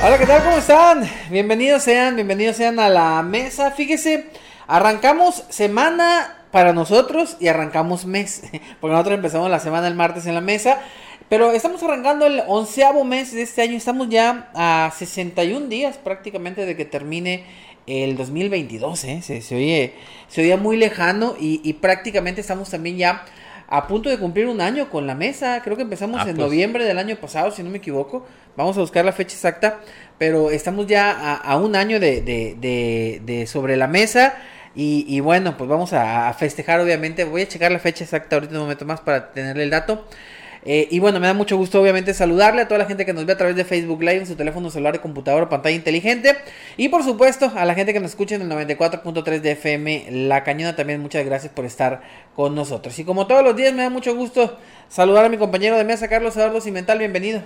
Hola, ¿qué tal? ¿Cómo están? Bienvenidos sean, bienvenidos sean a la mesa. Fíjese, arrancamos semana para nosotros y arrancamos mes, porque nosotros empezamos la semana el martes en la mesa, pero estamos arrancando el onceavo mes de este año, estamos ya a 61 días prácticamente de que termine el 2022, ¿eh? se, se, oye, se oía muy lejano y, y prácticamente estamos también ya a punto de cumplir un año con la mesa. Creo que empezamos Ah, en pues. noviembre del año pasado, si no me equivoco. Vamos a buscar la fecha exacta. Pero estamos ya a, a un año de, de- de- de sobre la mesa. Y, y bueno, pues vamos a, a festejar, obviamente. Voy a checar la fecha exacta ahorita un momento más para tenerle el dato. Eh, y bueno, me da mucho gusto obviamente saludarle a toda la gente que nos ve a través de Facebook Live en su teléfono celular, computadora pantalla inteligente. Y por supuesto a la gente que nos escucha en el 94.3 de FM La Cañona también muchas gracias por estar con nosotros. Y como todos los días me da mucho gusto saludar a mi compañero de mesa Carlos Eduardo Cimental, bienvenido.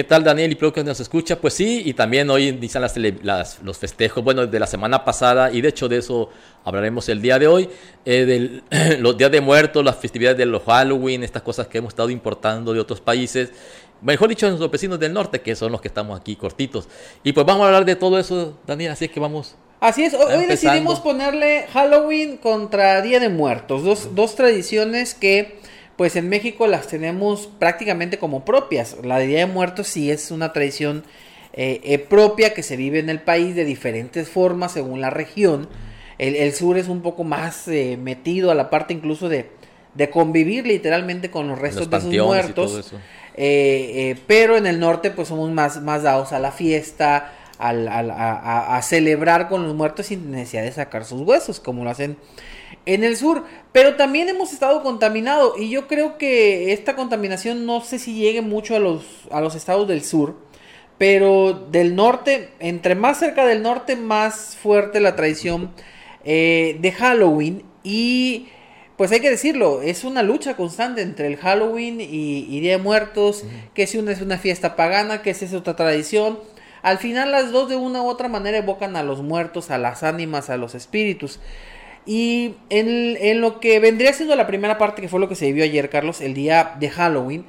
¿Qué tal Daniel y Pro que nos escucha? Pues sí, y también hoy inician las, tele- las- los festejos, bueno, de la semana pasada, y de hecho de eso hablaremos el día de hoy, eh, del- los días de muertos, las festividades de los Halloween, estas cosas que hemos estado importando de otros países, mejor dicho, nuestros vecinos del norte, que son los que estamos aquí cortitos. Y pues vamos a hablar de todo eso, Daniel, así es que vamos... Así es, hoy, hoy Empezando. decidimos ponerle Halloween contra Día de Muertos, dos, dos tradiciones que pues en México las tenemos prácticamente como propias. La de Día de Muertos sí es una tradición eh, eh, propia que se vive en el país de diferentes formas según la región. El, el sur es un poco más eh, metido a la parte incluso de, de convivir literalmente con los restos los de sus muertos. Eh, eh, pero en el norte pues somos más, más dados a la fiesta, al- al- a, a- a celebrar con los muertos sin necesidad de sacar sus huesos, como lo hacen en el sur. Pero también hemos estado contaminados y yo creo que esta contaminación no sé si llegue mucho a los, a los estados del sur. Pero del norte, entre más cerca del norte, más fuerte la tradición eh, de Halloween. Y pues hay que decirlo, es una lucha constante entre el Halloween y, y Día de Muertos, que si una es una fiesta pagana, que si es otra tradición. Al final las dos de una u otra manera evocan a los muertos, a las ánimas, a los espíritus. Y en, en lo que vendría siendo la primera parte, que fue lo que se vivió ayer, Carlos, el día de Halloween,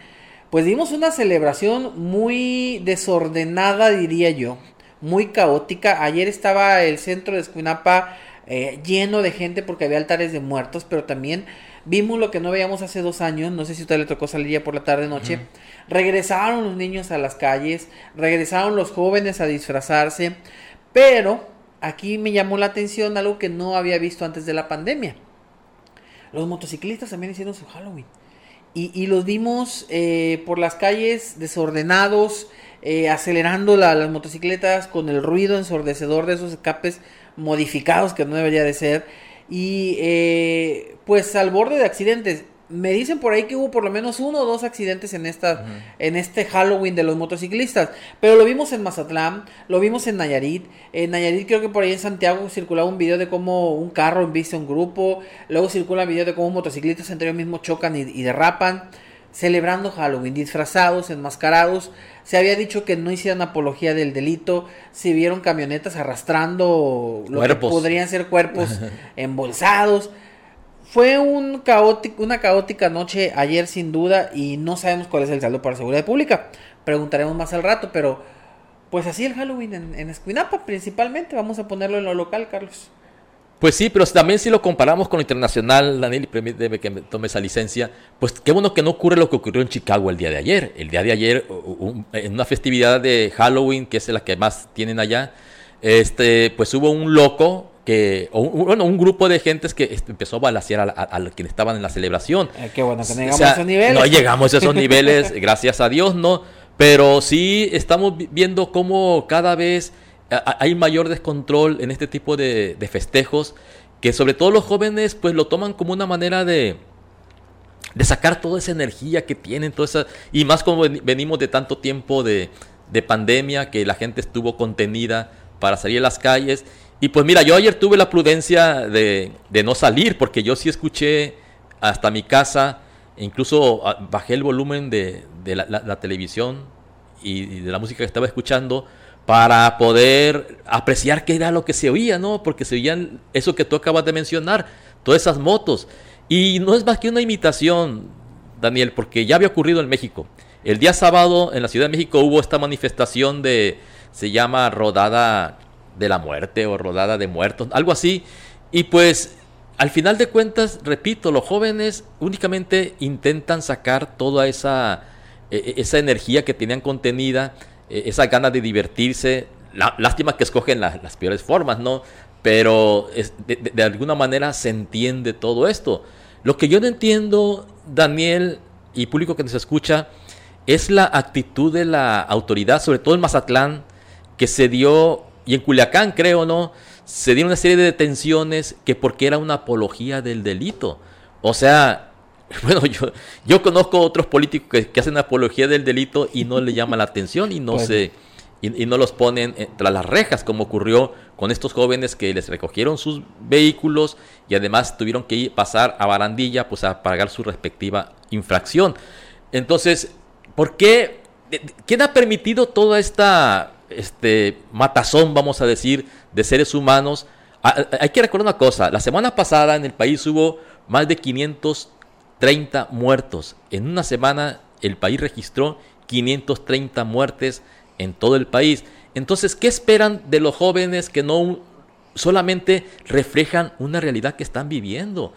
pues dimos una celebración muy desordenada, diría yo, muy caótica. Ayer estaba el centro de Escuinapa eh, lleno de gente porque había altares de muertos, pero también vimos lo que no veíamos hace dos años. No sé si a usted le tocó salir ya por la tarde noche. Regresaron los niños a las calles, regresaron los jóvenes a disfrazarse, pero aquí me llamó la atención algo que no había visto antes de la pandemia. Los motociclistas también hicieron su Halloween. Y, los vimos eh, por las calles desordenados, eh, acelerando la- las motocicletas con el ruido ensordecedor de esos escapes modificados que no debería de ser. Y eh, pues al borde de accidentes. Me dicen por ahí que hubo por lo menos uno o dos accidentes en esta, en este Halloween de los motociclistas. Pero lo vimos en Mazatlán, lo vimos en Nayarit. En Nayarit creo que por ahí en Santiago circulaba un video de cómo un carro embiste a un grupo. Luego circula un video de cómo motociclistas entre ellos mismos chocan y, y derrapan. Celebrando Halloween, disfrazados, enmascarados. Se había dicho que no hicieran apología del delito. Se vieron camionetas arrastrando lo que Cuerpos. podrían ser cuerpos embolsados. Fue un caótico, una caótica noche ayer sin duda y no sabemos cuál es el saldo para seguridad pública. Preguntaremos más al rato, pero pues así el Halloween en, en Escuinapa principalmente. Vamos a ponerlo en lo local, Carlos. Pues sí, pero también si lo comparamos con lo internacional, Daniel, y permíteme que me tome esa licencia, pues qué bueno que no ocurre lo que ocurrió en Chicago el día de ayer. El día de ayer, u- u- en una festividad de Halloween, que es la que más tienen allá, este, pues hubo un loco que, o un, bueno, un grupo de gentes que este, empezó a balasear a, a- a quienes estaban en la celebración. Eh, qué bueno que no O llegamos sea, a esos niveles. No llegamos a esos niveles, gracias a Dios, ¿no? Pero sí estamos vi- viendo cómo cada vez hay mayor descontrol en este tipo de, de festejos, que sobre todo los jóvenes pues lo toman como una manera de, de sacar toda esa energía que tienen, toda esa, y más como ven- venimos de tanto tiempo de, de pandemia, que la gente estuvo contenida para salir a las calles. Y pues mira, yo ayer tuve la prudencia de, no salir, porque yo sí escuché hasta mi casa, incluso ah, bajé el volumen de, la, televisión y, de la música que estaba escuchando para poder apreciar qué era lo que se oía, ¿no? Porque se oían eso que tú acabas de mencionar, todas esas motos. Y no es más que una imitación, Daniel, porque ya había ocurrido en México. El día sábado en la Ciudad de México hubo esta manifestación de, se llama Rodada de la Muerte o Rodada de Muertos, algo así. Y pues al final de cuentas, repito, los jóvenes únicamente intentan sacar toda esa, e, e, esa energía que tenían contenida, e, esa ganas de divertirse. lástima que escogen las peores formas, ¿no? Pero de alguna manera se entiende todo esto. Lo que yo no entiendo, Daniel y público que nos escucha, es la actitud de la autoridad, sobre todo en Mazatlán, que se dio, y en Culiacán creo, ¿no? Se dio una serie de detenciones que porque era una apología del delito. O sea, bueno, yo, yo conozco otros políticos que, hacen apología del delito y no le llama la atención y no se y, no los ponen tras las rejas, como ocurrió con estos jóvenes que les recogieron sus vehículos y además tuvieron que ir, pasar a barandilla pues a pagar su respectiva infracción. Entonces, ¿Por qué? ¿Quién ha permitido toda esta este, matazón, vamos a decir, de seres humanos? Hay que recordar una cosa, la semana pasada en el país hubo más de 530 muertos. En una semana el país registró 530 muertes en todo el país. Entonces, ¿qué esperan de los jóvenes que no solamente reflejan una realidad que están viviendo?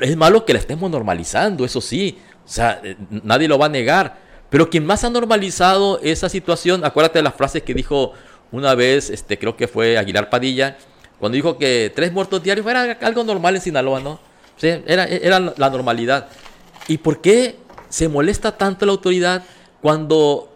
Es malo que la estemos normalizando, eso sí. O sea, eh, nadie lo va a negar. Pero quien más ha normalizado esa situación, acuérdate de las frases que dijo una vez, este, creo que fue Aguilar Padilla, cuando dijo que tres muertos diarios era algo normal en Sinaloa, ¿no? era, era la normalidad. ¿Y por qué se molesta tanto la autoridad cuando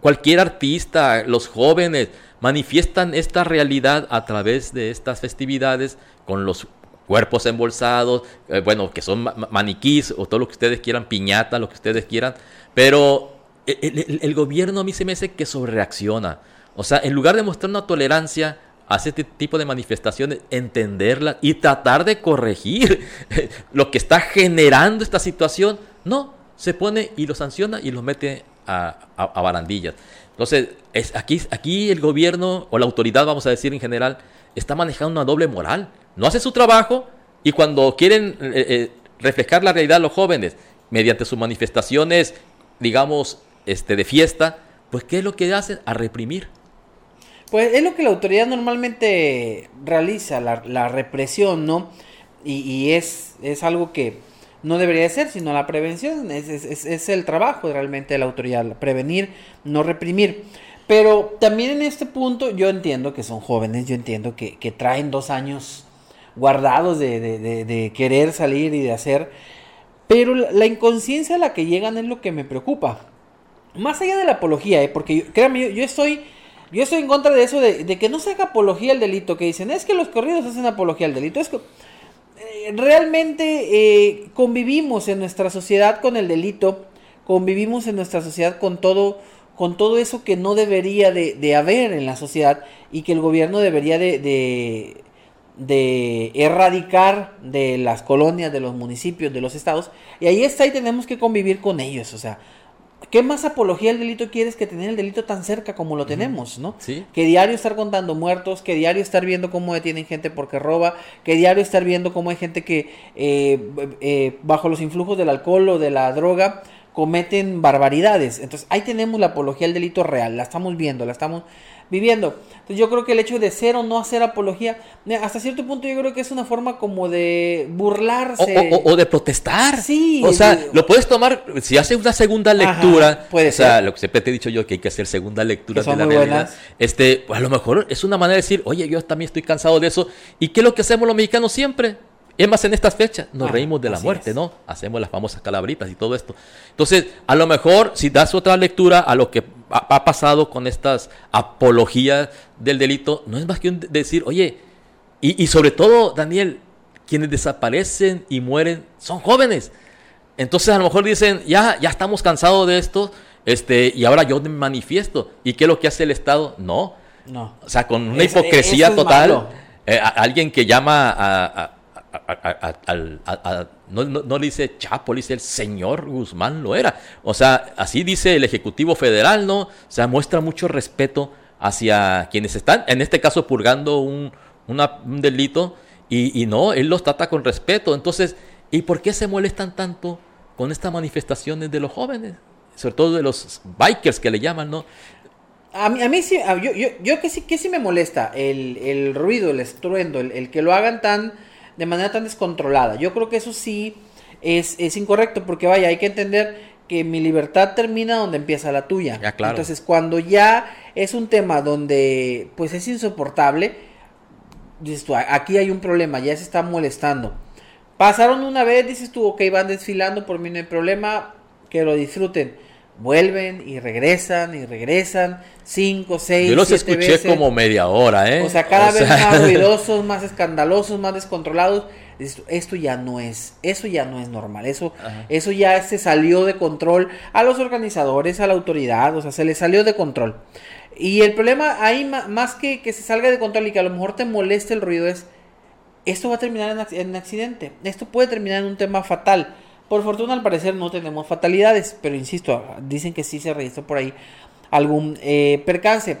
cualquier artista, los jóvenes, manifiestan esta realidad a través de estas festividades con los cuerpos embolsados, eh, bueno, que son maniquís o todo lo que ustedes quieran, piñata, lo que ustedes quieran, pero el, gobierno a mí se me hace que sobrereacciona. O sea, en lugar de mostrar una tolerancia a este tipo de manifestaciones, entenderla y tratar de corregir lo que está generando esta situación, no, se pone y lo sanciona y lo mete a, a, barandillas. Entonces, es, aquí, aquí el gobierno o la autoridad, vamos a decir en general, está manejando una doble moral no hace su trabajo y cuando quieren eh, eh, reflejar la realidad los jóvenes mediante sus manifestaciones, digamos, este, de fiesta, pues ¿qué es lo que hacen? A reprimir. Pues es lo que la autoridad normalmente realiza, la, represión, ¿no? Y, es, es algo que no debería ser, sino la prevención, es, es, el trabajo realmente de la autoridad, prevenir, no reprimir. Pero también en este punto yo entiendo que son jóvenes, yo entiendo que, que traen dos años guardados de, querer salir y de hacer. Pero la inconsciencia a la que llegan es lo que me preocupa. Más allá de la apología, ¿eh? porque créanme, yo, estoy, yo estoy en contra de eso, de, que no se haga apología al delito, que dicen, es que los corridos hacen apología al delito. Es que eh, realmente eh, convivimos en nuestra sociedad con el delito, convivimos en nuestra sociedad con todo, con todo eso que no debería de, haber en la sociedad y que el gobierno debería de de erradicar de las colonias, de los municipios, de los estados. Y ahí está y tenemos que convivir con ellos. O sea, ¿qué más apología al delito quieres que tener el delito tan cerca como lo tenemos, no? ¿Sí? Que diario estar contando muertos, que diario estar viendo cómo detienen gente porque roba, que diario estar viendo cómo hay gente que eh, eh, bajo los influjos del alcohol o de la droga cometen barbaridades. Entonces ahí tenemos la apología al delito real, la estamos viendo, la estamos viviendo. Entonces yo creo que el hecho de ser o no hacer apología, hasta cierto punto yo creo que es una forma como de burlarse. O, de protestar. Sí. O sea, lo puedes tomar, si haces una segunda lectura, puede o sea, lo que siempre te he dicho yo que hay que hacer segunda lectura de la realidad. Este, pues a lo mejor es una manera de decir, oye, yo también estoy cansado de eso. ¿Y qué es lo que hacemos los mexicanos siempre? Es más, en estas fechas nos reímos de la muerte, ¿no? Hacemos las famosas calabritas y todo esto. Entonces, a lo mejor, si das otra lectura a lo que ha, pasado con estas apologías del delito, no es más que decir, oye, y, sobre todo, Daniel, quienes desaparecen y mueren son jóvenes. Entonces, a lo mejor dicen, ya, ya estamos cansados de esto, Este, y ahora yo me manifiesto. ¿Y qué es lo que hace el Estado? No. No. O sea, con una Es- hipocresía es total. eh, a- alguien que llama a, a- no, no- no le dice Chapo, le dice el señor Guzmán lo era. O sea, así dice el Ejecutivo Federal, ¿no? O sea, muestra mucho respeto hacia quienes están, en este caso, purgando un, un delito. Y, y no, él los trata con respeto. Entonces, ¿y por qué se molestan tanto con estas manifestaciones de los jóvenes? Sobre todo de los bikers que le llaman, ¿no? A mí, a mí sí, yo, yo, yo que sí, que sí me molesta el, el ruido, el estruendo, el, el que lo hagan tan, de manera tan descontrolada. Yo creo que eso sí es, es incorrecto, porque vaya, hay que entender que mi libertad termina donde empieza la tuya. Ya, claro. Entonces, cuando ya es un tema donde pues es insoportable, dices tú, "A- aquí hay un problema, ya se está molestando. Pasaron una vez, dices tú, ok, van desfilando, por mí no hay problema, que lo disfruten. Vuelven y regresan y regresan, cinco, seis, Yo los siete escuché veces. como media hora, ¿eh? O sea, cada O vez sea, más ruidosos, más escandalosos, más descontrolados. Tú, Esto ya no es, eso ya no es normal. Eso, Ajá. eso ya se salió de control a los organizadores, a la autoridad, o sea, se les salió de control. Y el problema ahí, más que que se salga de control y que a lo mejor te moleste el ruido, es esto va a terminar en, en accidente. Esto puede terminar en un tema fatal. Por fortuna, al parecer, no tenemos fatalidades, pero insisto, dicen que sí se registró por ahí algún eh, percance.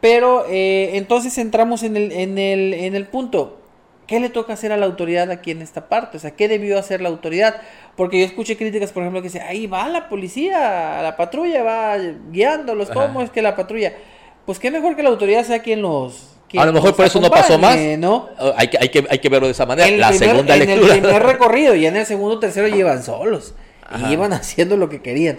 Pero eh, entonces entramos en el, en, el, en el punto. ¿Qué le toca hacer a la autoridad aquí en esta parte? O sea, ¿qué debió hacer la autoridad? Porque yo escuché críticas, por ejemplo, que dice, ahí va la policía, la patrulla va guiándolos, ¿cómo Ajá. es que la patrulla? Pues qué mejor que la autoridad sea quien los... A lo mejor por eso no pasó más. ¿no? Hay que, hay, que, hay que verlo de esa manera. En la primer- segunda en lectura. el primer recorrido y en el segundo tercero llevan solos Ajá. y iban haciendo lo que querían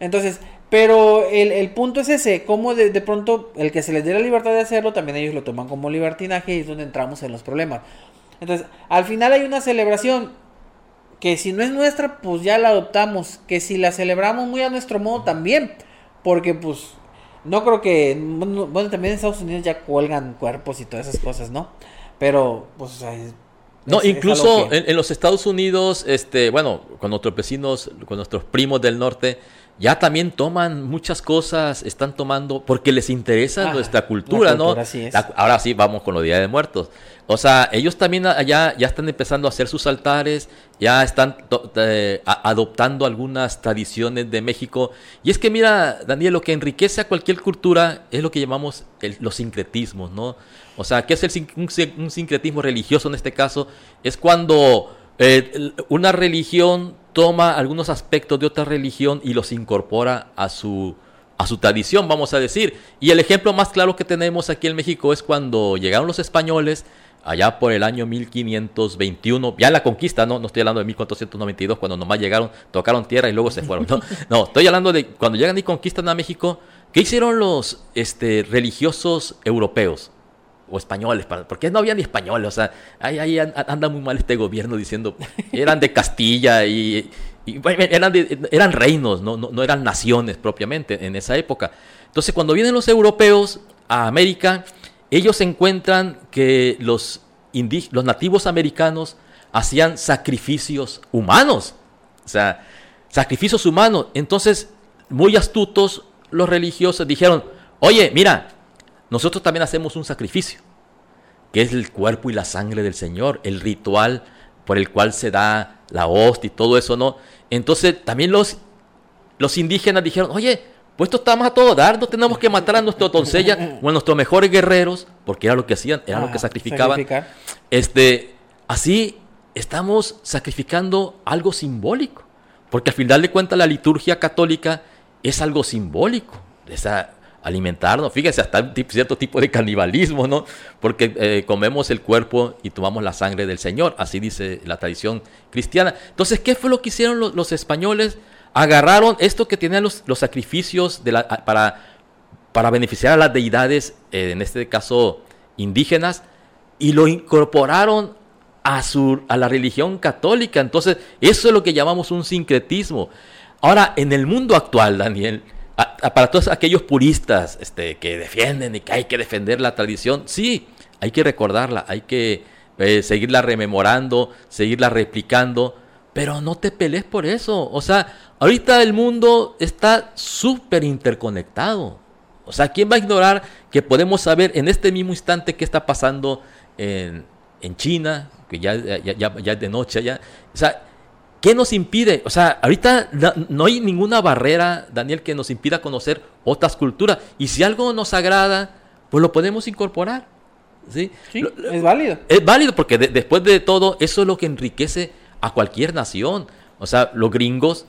entonces pero el, el punto es ese cómo de, de pronto el que se les dé la libertad de hacerlo también ellos lo toman como libertinaje y es donde entramos en los problemas entonces al final hay una celebración que si no es nuestra pues ya la adoptamos que si la celebramos muy a nuestro modo también porque pues no creo que bueno bueno, también en Estados Unidos ya cuelgan cuerpos y todas esas cosas no pero pues o sea, es- No, es- incluso en, en los Estados Unidos, este, bueno, con nuestros vecinos, con nuestros primos del norte, ya también toman muchas cosas, están tomando, porque les interesa Ah, nuestra cultura, ¿no? cultura, así es. La- ahora sí, vamos con los Días de Muertos. O sea, ellos también allá ya están empezando a hacer sus altares, ya están adoptando algunas tradiciones de México. Y es que mira, Daniel, lo que enriquece a cualquier cultura es lo que llamamos los sincretismos, ¿no? O sea, ¿qué es el, un, un sincretismo religioso en este caso? Es cuando eh, una religión toma algunos aspectos de otra religión y los incorpora a su, a su tradición, vamos a decir. Y el ejemplo más claro que tenemos aquí en México es cuando llegaron los españoles, allá por el año 1521, ya en la conquista, no, no estoy hablando de 1492, cuando nomás llegaron, tocaron tierra y luego se fueron. No, no estoy hablando de cuando llegan y conquistan a México, ¿qué hicieron los este, religiosos europeos? o españoles, porque no había ni españoles, o sea, ahí, ahí an- anda muy mal este gobierno diciendo, eran de Castilla y, eran, de- eran reinos, ¿no? No, no eran naciones propiamente en esa época. Entonces, cuando vienen los europeos a América, ellos encuentran que los, los nativos americanos hacían sacrificios humanos, o sea, sacrificios humanos. Entonces, muy astutos, los religiosos dijeron, oye, mira, nosotros también hacemos un sacrificio, que es el cuerpo y la sangre del Señor, el ritual por el cual se da la hostia y todo eso, ¿no? Entonces también los, los indígenas dijeron, oye, pues esto estamos a todo dar, no tenemos que matar a nuestra doncella o a nuestros mejores guerreros, porque era lo que hacían, era lo que Ah, sacrificaban. sacrificar. Este, así estamos sacrificando algo simbólico, porque al final de cuentas la liturgia católica es algo simbólico, esa alimentarnos, fíjense, hasta un cierto tipo de canibalismo, ¿no? Porque eh, comemos el cuerpo y tomamos la sangre del Señor, así dice la tradición cristiana. Entonces, ¿qué fue lo que hicieron los, los españoles? Agarraron esto que tenían los, los sacrificios para, para beneficiar a las deidades, eh, en este caso indígenas, y lo incorporaron a, su, a la religión católica. Entonces, eso es lo que llamamos un sincretismo. Ahora, en el mundo actual, Daniel, para todos aquellos puristas este, que defienden y que hay que defender la tradición, sí, hay que recordarla, hay que eh, seguirla rememorando, seguirla replicando, Pero no te pelees por eso. O sea, ahorita el mundo está súper interconectado. O sea, ¿quién va a ignorar que podemos saber en este mismo instante qué está pasando en, en China, que ya, ya, ya, es de noche, ya. O sea, ¿qué nos impide? O sea, ahorita no, hay ninguna barrera, Daniel, que nos impida conocer otras culturas. Y si algo nos agrada, pues lo podemos incorporar. ¿sí? es válido. Es válido porque después de todo, eso es lo que enriquece a cualquier nación. O sea, los gringos,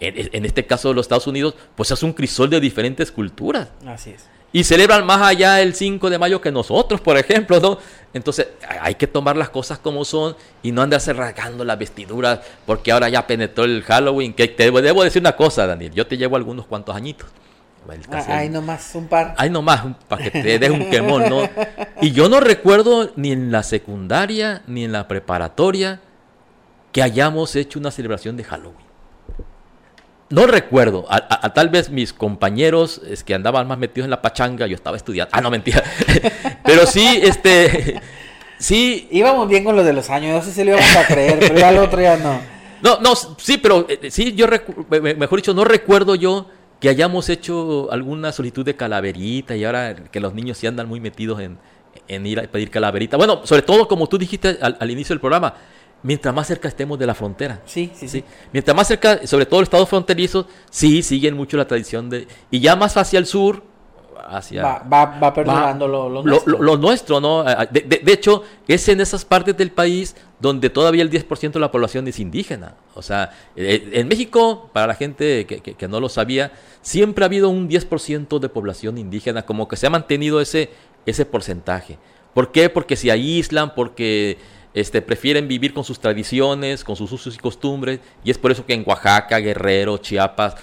en, en este caso los Estados Unidos, pues es un crisol de diferentes culturas. Así es y celebran más allá el 5 de mayo que nosotros, por ejemplo, ¿no? Entonces hay que tomar las cosas como son y no andarse rasgando las vestiduras porque ahora ya penetró el Halloween. Que te debo decir una cosa, Daniel, yo te llevo algunos cuantos añitos. Hay ah, nomás un par. Hay nomás para que te des un quemón, ¿no? Y yo no recuerdo ni en la secundaria ni en la preparatoria que hayamos hecho una celebración de Halloween. No recuerdo, a, tal vez mis compañeros es que andaban más metidos en la pachanga, yo estaba estudiando. Ah, no, mentira. pero sí, este. Sí. Íbamos bien con lo de los años, no sé si lo íbamos a creer, pero ya lo otro ya no. No, no, sí, pero eh, sí, yo, mejor dicho, no recuerdo yo que hayamos hecho alguna solicitud de calaverita y ahora que los niños sí andan muy metidos en, en ir a pedir calaverita. Bueno, sobre todo como tú dijiste al inicio del programa, mientras más cerca estemos de la frontera. Sí, sí, sí. Mientras más cerca, sobre todo los estados fronterizos, sí siguen mucho la tradición de... Y ya más hacia el sur, hacia... Va, va, va perdurando lo, nuestro. Lo, nuestro, ¿no? De, hecho, es en esas partes del país donde todavía el 10% de la población es indígena. O sea, eh, en México, para la gente que, que, que no lo sabía, siempre ha habido un 10% de población indígena, como que se ha mantenido ese, ese porcentaje. ¿Por qué? Porque se aíslan, porque este, prefieren vivir con sus tradiciones, con sus usos y costumbres, y es por eso que en Oaxaca, Guerrero, Chiapas,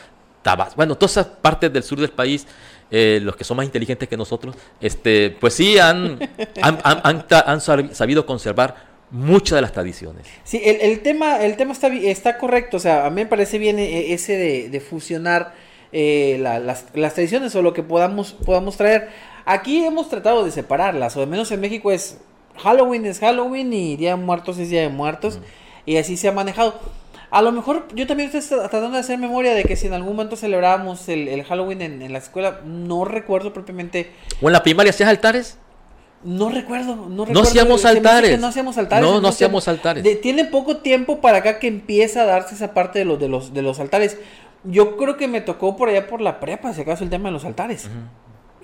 Tabasco, bueno, todas esas partes del sur del país, eh, los que son más inteligentes que nosotros, este, pues sí han, han, sabido conservar muchas de las tradiciones. Sí, el, tema, el tema está, está correcto, o sea, a mí me parece bien eh, ese de, fusionar eh, las, las, tradiciones o lo que podamos, podamos traer. Aquí hemos tratado de separarlas, o al menos en México es Halloween es Halloween y Día de Muertos es Día de Muertos. Y así se ha manejado. A lo mejor yo también estoy tratando de hacer memoria de que si en algún momento celebrábamos el, Halloween en, la escuela, no recuerdo propiamente. ¿O en la primaria hacías altares? No recuerdo, no recuerdo. No hacíamos altares. no hacíamos altares. No, no hacíamos altares. tiene poco tiempo para acá que empieza a darse esa parte de los, de los, de los altares. Yo creo que me tocó por allá por la prepa, si acaso, el tema de los altares.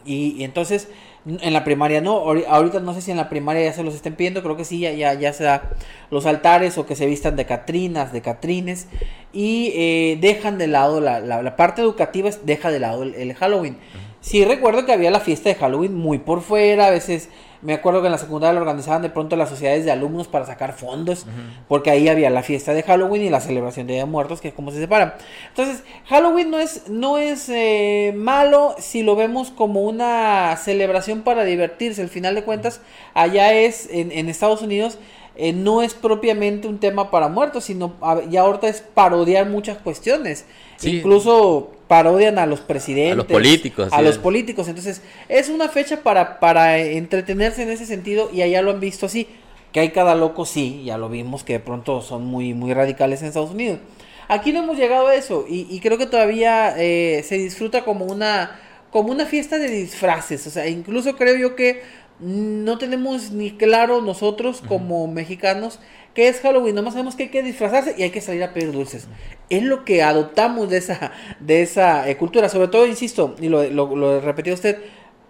Y, entonces en la primaria no, ahorita no sé si en la primaria ya se los estén pidiendo, creo que sí, ya, ya, ya se da los altares o que se vistan de catrinas, de catrines y eh, dejan de lado la, la, parte educativa, deja de lado el, Halloween. Sí recuerdo que había la fiesta de Halloween muy por fuera, a veces me acuerdo que en la secundaria lo organizaban de pronto las sociedades de alumnos para sacar fondos, porque ahí había la fiesta de Halloween y la celebración de Día de Muertos, que es como se separan. Entonces, Halloween no es, no es eh, malo si lo vemos como una celebración para divertirse. Al final de cuentas, allá es, en, en Estados Unidos, eh, no es propiamente un tema para muertos, sino ya ahorita es parodiar muchas cuestiones. Incluso parodian a los presidentes. A los políticos. A los políticos. Entonces, es una fecha para, para entretenerse en ese sentido y allá lo han visto así. Que hay cada loco, sí, ya lo vimos que de pronto son muy, muy radicales en Estados Unidos. Aquí no hemos llegado a eso y, creo que todavía eh, se disfruta como una, como una fiesta de disfraces. O sea, incluso creo yo que no tenemos ni claro nosotros como mexicanos qué es Halloween, nomás sabemos que hay que disfrazarse y hay que salir a pedir dulces. Es lo que adoptamos de esa, de esa eh, cultura, sobre todo, insisto, y lo, lo, lo repetido usted,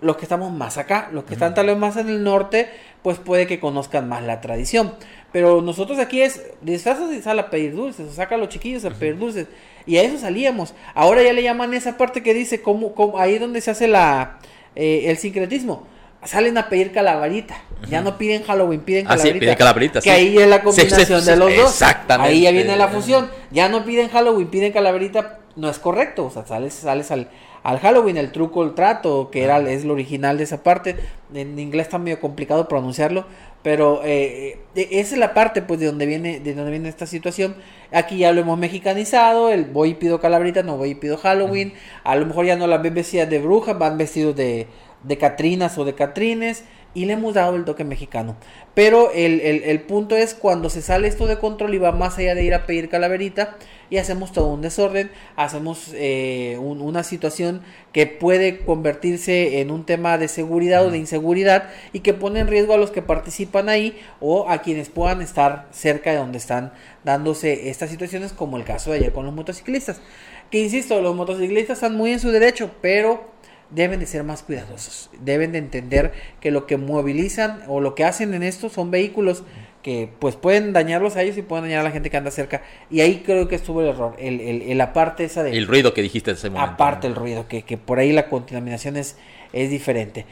los que estamos más acá, los que están tal vez más en el norte, pues puede que conozcan más la tradición. Pero nosotros aquí es disfrazas y sal a pedir dulces, o saca a los chiquillos a pedir dulces. Y a eso salíamos. Ahora ya le llaman esa parte que dice cómo, cómo ahí donde se hace la eh, el sincretismo salen a pedir calaverita. Ya no piden Halloween, piden calaverita. Ah, sí, piden calaverita, Que ahí es la combinación de los dos. Exactamente. Ahí ya viene la fusión. Ya no piden Halloween, piden calaverita. No es correcto. O sea, sales, sales al, al Halloween, el truco, el trato, que era, es lo original de esa parte. En inglés está medio complicado pronunciarlo. Pero eh, eh, esa es la parte pues de donde viene, de donde viene esta situación. Aquí ya lo hemos mexicanizado, el voy y pido calaverita, no voy y pido Halloween. A lo mejor ya no las ven vestidas de brujas, van vestidos de, de Catrinas o de Catrines y le hemos dado el toque mexicano. Pero el, el, punto es cuando se sale esto de control y va más allá de ir a pedir calaverita y hacemos todo un desorden, hacemos eh, una situación que puede convertirse en un tema de seguridad o de inseguridad y que pone en riesgo a los que participan ahí o a quienes puedan estar cerca de donde están dándose estas situaciones como el caso de ayer con los motociclistas. Que insisto, los motociclistas están muy en su derecho, pero deben de ser más cuidadosos, deben de entender que lo que movilizan o lo que hacen en esto son vehículos que pues pueden dañarlos a ellos y pueden dañar a la gente que anda cerca. Y ahí creo que estuvo el error, el, el, la parte esa de... El ruido que dijiste en ese momento. Aparte el ruido, que, que por ahí la contaminación es, es diferente.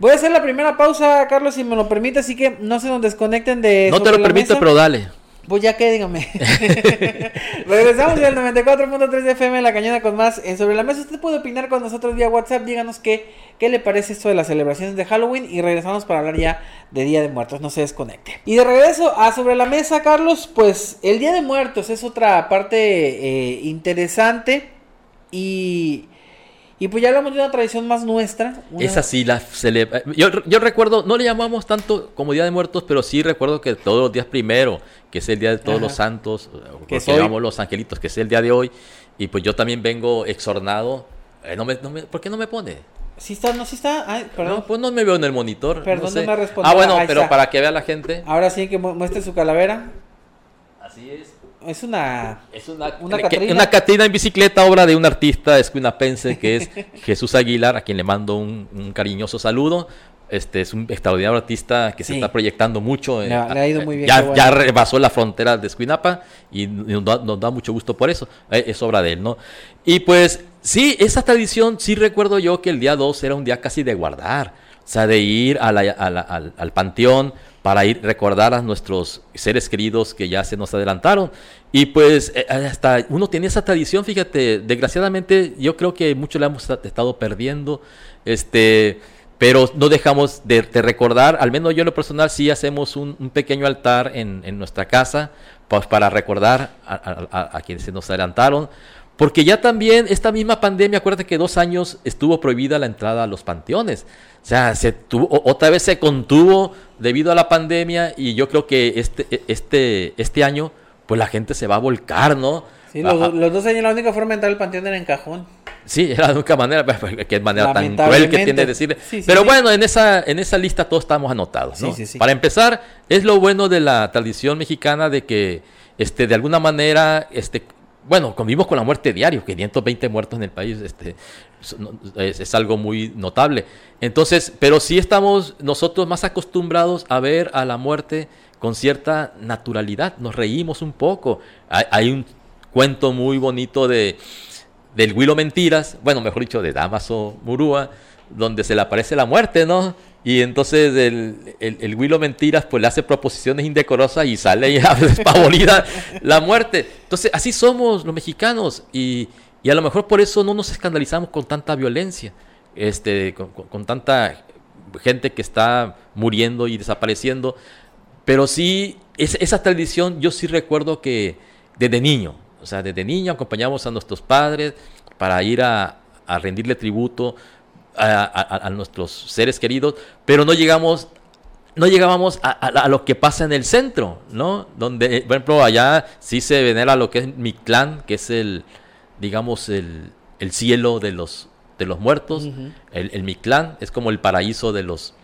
Voy a hacer la primera pausa, Carlos, si me lo permite, así que no se nos desconecten de... No te lo permito, pero dale. Pues ya que, dígame. Regresamos del 94.3 de FM La Cañada con más en Sobre la Mesa. Usted puede opinar con nosotros vía WhatsApp. Díganos qué, qué le parece esto de las celebraciones de Halloween. Y regresamos para hablar ya de Día de Muertos. No se desconecte. Y de regreso a Sobre la Mesa, Carlos. Pues el Día de Muertos es otra parte eh, interesante. Y y pues ya hablamos de una tradición más nuestra. Es así, la celebra... Yo, yo, recuerdo, no le llamamos tanto como Día de Muertos, pero sí recuerdo que todos los días primero, que es el Día de Todos los Santos, que llamamos los angelitos, que es el día de hoy, y pues yo también vengo exornado. Eh, no me, no me, ¿Por qué no me pone? Sí está, no, sí está. Ay, perdón. No, pues no me veo en el monitor. Perdón, no, me respondió. Ah, bueno, pero para que vea la gente. Ahora sí que muestre su calavera. Así es. Es una. Es una, una, Catrina. una Catrina en bicicleta, obra de un artista escuinapense que es Jesús Aguilar, a quien le mando un, cariñoso saludo. Este es un extraordinario artista que se está proyectando mucho. Le, ha ido muy bien. Ya, ya, rebasó la frontera de Escuinapa y nos da, nos da, mucho gusto por eso. Eh, es obra de él, ¿no? Y pues sí, esa tradición, sí recuerdo yo que el día 2 era un día casi de guardar. O sea, de ir a al, al panteón, para ir recordar a nuestros seres queridos que ya se nos adelantaron. Y pues eh, hasta uno tiene esa tradición, fíjate, desgraciadamente yo creo que mucho la hemos estado perdiendo, este, pero no dejamos de, recordar, al menos yo en lo personal sí hacemos un, pequeño altar en, nuestra casa pues, para recordar a, quienes se nos adelantaron. Porque ya también esta misma pandemia, acuérdate que dos años estuvo prohibida la entrada a los panteones. O sea, se tuvo, otra vez se contuvo debido a la pandemia y yo creo que este, este, este año, pues la gente se va a volcar, ¿no? Sí, los, dos años la única forma de entrar al panteón era en cajón. Sí, era la única manera, que manera tan cruel que tiene de decir. Pero bueno, en esa, en esa lista todos estamos anotados, ¿no? Para empezar, es lo bueno de la tradición mexicana de que, este, de alguna manera, este, bueno, convivimos con la muerte diario, 520 muertos en el país, este, es, algo muy notable. Entonces, pero sí estamos nosotros más acostumbrados a ver a la muerte con cierta naturalidad, nos reímos un poco. Hay, un cuento muy bonito de del Huilo Mentiras, bueno, mejor dicho, de Damaso Murúa, donde se le aparece la muerte, ¿no? Y entonces el, el, Willow Mentiras pues le hace proposiciones indecorosas y sale ya despavorida la muerte. Entonces así somos los mexicanos y, y, a lo mejor por eso no nos escandalizamos con tanta violencia, este, con, tanta gente que está muriendo y desapareciendo. Pero sí, esa tradición yo sí recuerdo que desde niño, o sea, desde niño acompañamos a nuestros padres para ir a, a rendirle tributo a, nuestros seres queridos, pero no llegamos no llegábamos a, lo que pasa en el centro, ¿no? Donde, por ejemplo, allá sí se venera lo que es mi clan, que es el, digamos, el, el cielo de los, de los muertos. el, el Mictlán es como el paraíso de los,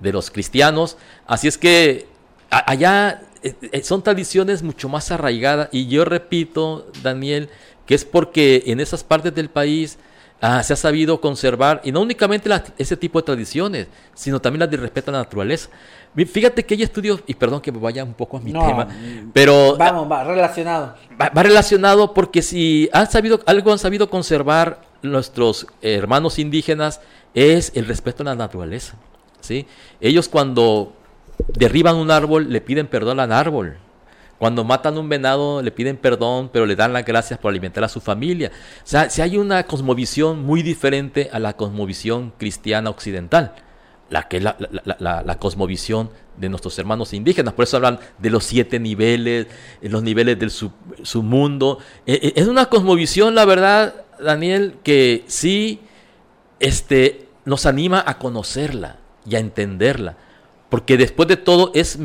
de los cristianos. Así es que allá eh, eh, son tradiciones mucho más arraigadas. Y yo repito, Daniel, que es porque en esas partes del país Ah, se ha sabido conservar, y no únicamente ese tipo de tradiciones, sino también las de respeto a la naturaleza. Fíjate que hay estudios, y perdón que me vaya un poco a mi tema, pero... Vamos, va relacionado. Va, relacionado porque si han sabido, algo han sabido conservar nuestros hermanos indígenas, es el respeto a la naturaleza. ¿sí? Ellos cuando derriban un árbol, le piden perdón al árbol. Cuando matan un venado le piden perdón, pero le dan las gracias por alimentar a su familia. O sea, si hay una cosmovisión muy diferente a la cosmovisión cristiana occidental, la que es la, cosmovisión de nuestros hermanos indígenas. Por eso hablan de los siete niveles, los niveles del submundo. E, e, es una cosmovisión, la verdad, Daniel, que sí este, nos anima a conocerla y a entenderla. Porque después de todo es,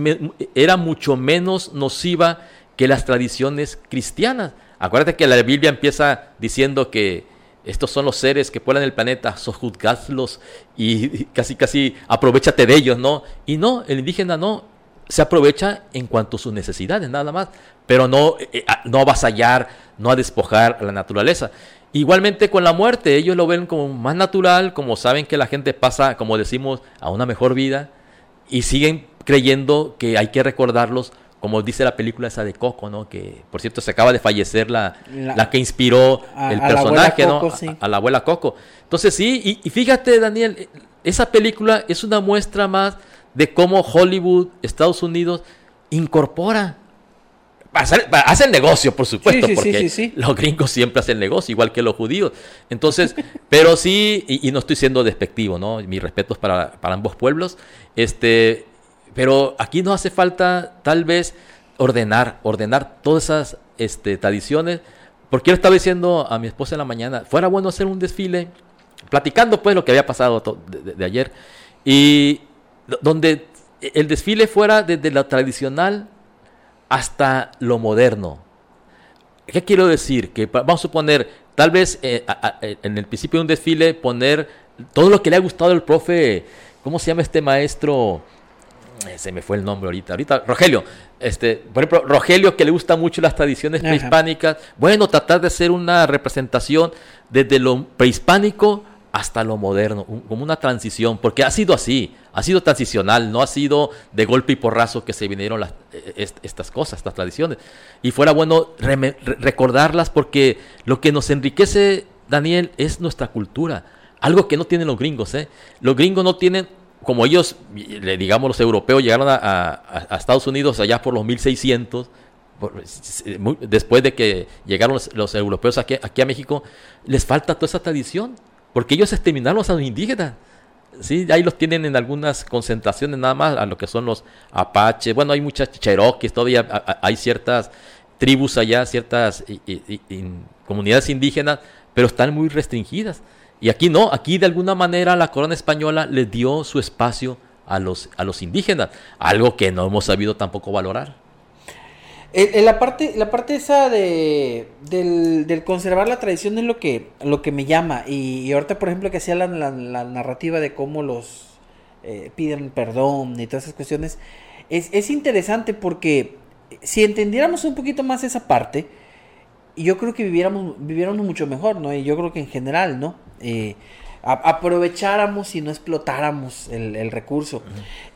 era mucho menos nociva que las tradiciones cristianas. Acuérdate que la Biblia empieza diciendo que estos son los seres que pueblan el planeta, sojuzgadlos y casi casi aprovechate de ellos, ¿no? Y no, el indígena no, se aprovecha en cuanto a sus necesidades, nada más, pero no, eh, no a vasallar, no a despojar a la naturaleza. Igualmente con la muerte, ellos lo ven como más natural, como saben que la gente pasa, como decimos, a una mejor vida y siguen creyendo que hay que recordarlos, como dice la película esa de Coco, ¿no? Que por cierto se acaba de fallecer la, la, que inspiró el personaje, ¿no? A, la abuela Coco. Entonces sí, y fíjate Daniel, esa película es una muestra más de cómo Hollywood, Estados Unidos, incorpora hacen negocio, por supuesto, porque los gringos siempre hacen negocio, igual que los judíos. Entonces, pero sí, y, no estoy siendo despectivo, ¿no? Mis respetos para, para, ambos pueblos. Este, pero aquí nos hace falta, tal vez, ordenar, ordenar todas esas este, tradiciones. Porque yo estaba diciendo a mi esposa en la mañana, fuera bueno hacer un desfile, platicando pues lo que había pasado de ayer, y donde el desfile fuera desde lo tradicional hasta lo moderno. ¿Qué quiero decir? Que vamos a suponer, tal vez eh, eh, en el principio de un desfile poner todo lo que le ha gustado al profe, ¿cómo se llama este maestro? Eh, se me fue el nombre ahorita, ahorita, Rogelio, este, por ejemplo, Rogelio que le gusta mucho las tradiciones prehispánicas, bueno, tratar de hacer una representación desde lo prehispánico hasta lo moderno, como una transición, porque ha sido así, ha sido transicional, no ha sido de golpe y porrazo que se vinieron las, e, estas cosas, estas tradiciones. Y fuera bueno recordarlas porque lo que nos enriquece, Daniel, es nuestra cultura, algo que no tienen los gringos. ¿eh? Los gringos no tienen, como ellos, digamos los europeos llegaron a, Estados Unidos allá por los 1600, después de que llegaron los, europeos aquí, aquí a México, les falta toda esa tradición porque ellos exterminaron a los indígenas. Sí, ahí los tienen en algunas concentraciones nada más, a lo que son los apaches. Bueno, hay muchas cherokees, todavía hay ciertas tribus allá, ciertas comunidades indígenas, pero están muy restringidas. Y aquí no, aquí de alguna manera la corona española les dio su espacio a los, a los indígenas, algo que no hemos sabido tampoco valorar. En, la parte, la parte esa de del, conservar la tradición es lo que, lo que me llama. Y, ahorita, por ejemplo, que hacía la, la, narrativa de cómo los eh, piden perdón y todas esas cuestiones, es, es interesante porque si entendiéramos un poquito más esa parte, yo creo que viviéramos, viviéramos mucho mejor, ¿no? Y yo creo que en general, ¿no? Eh, aprovecháramos y no explotáramos el, recurso.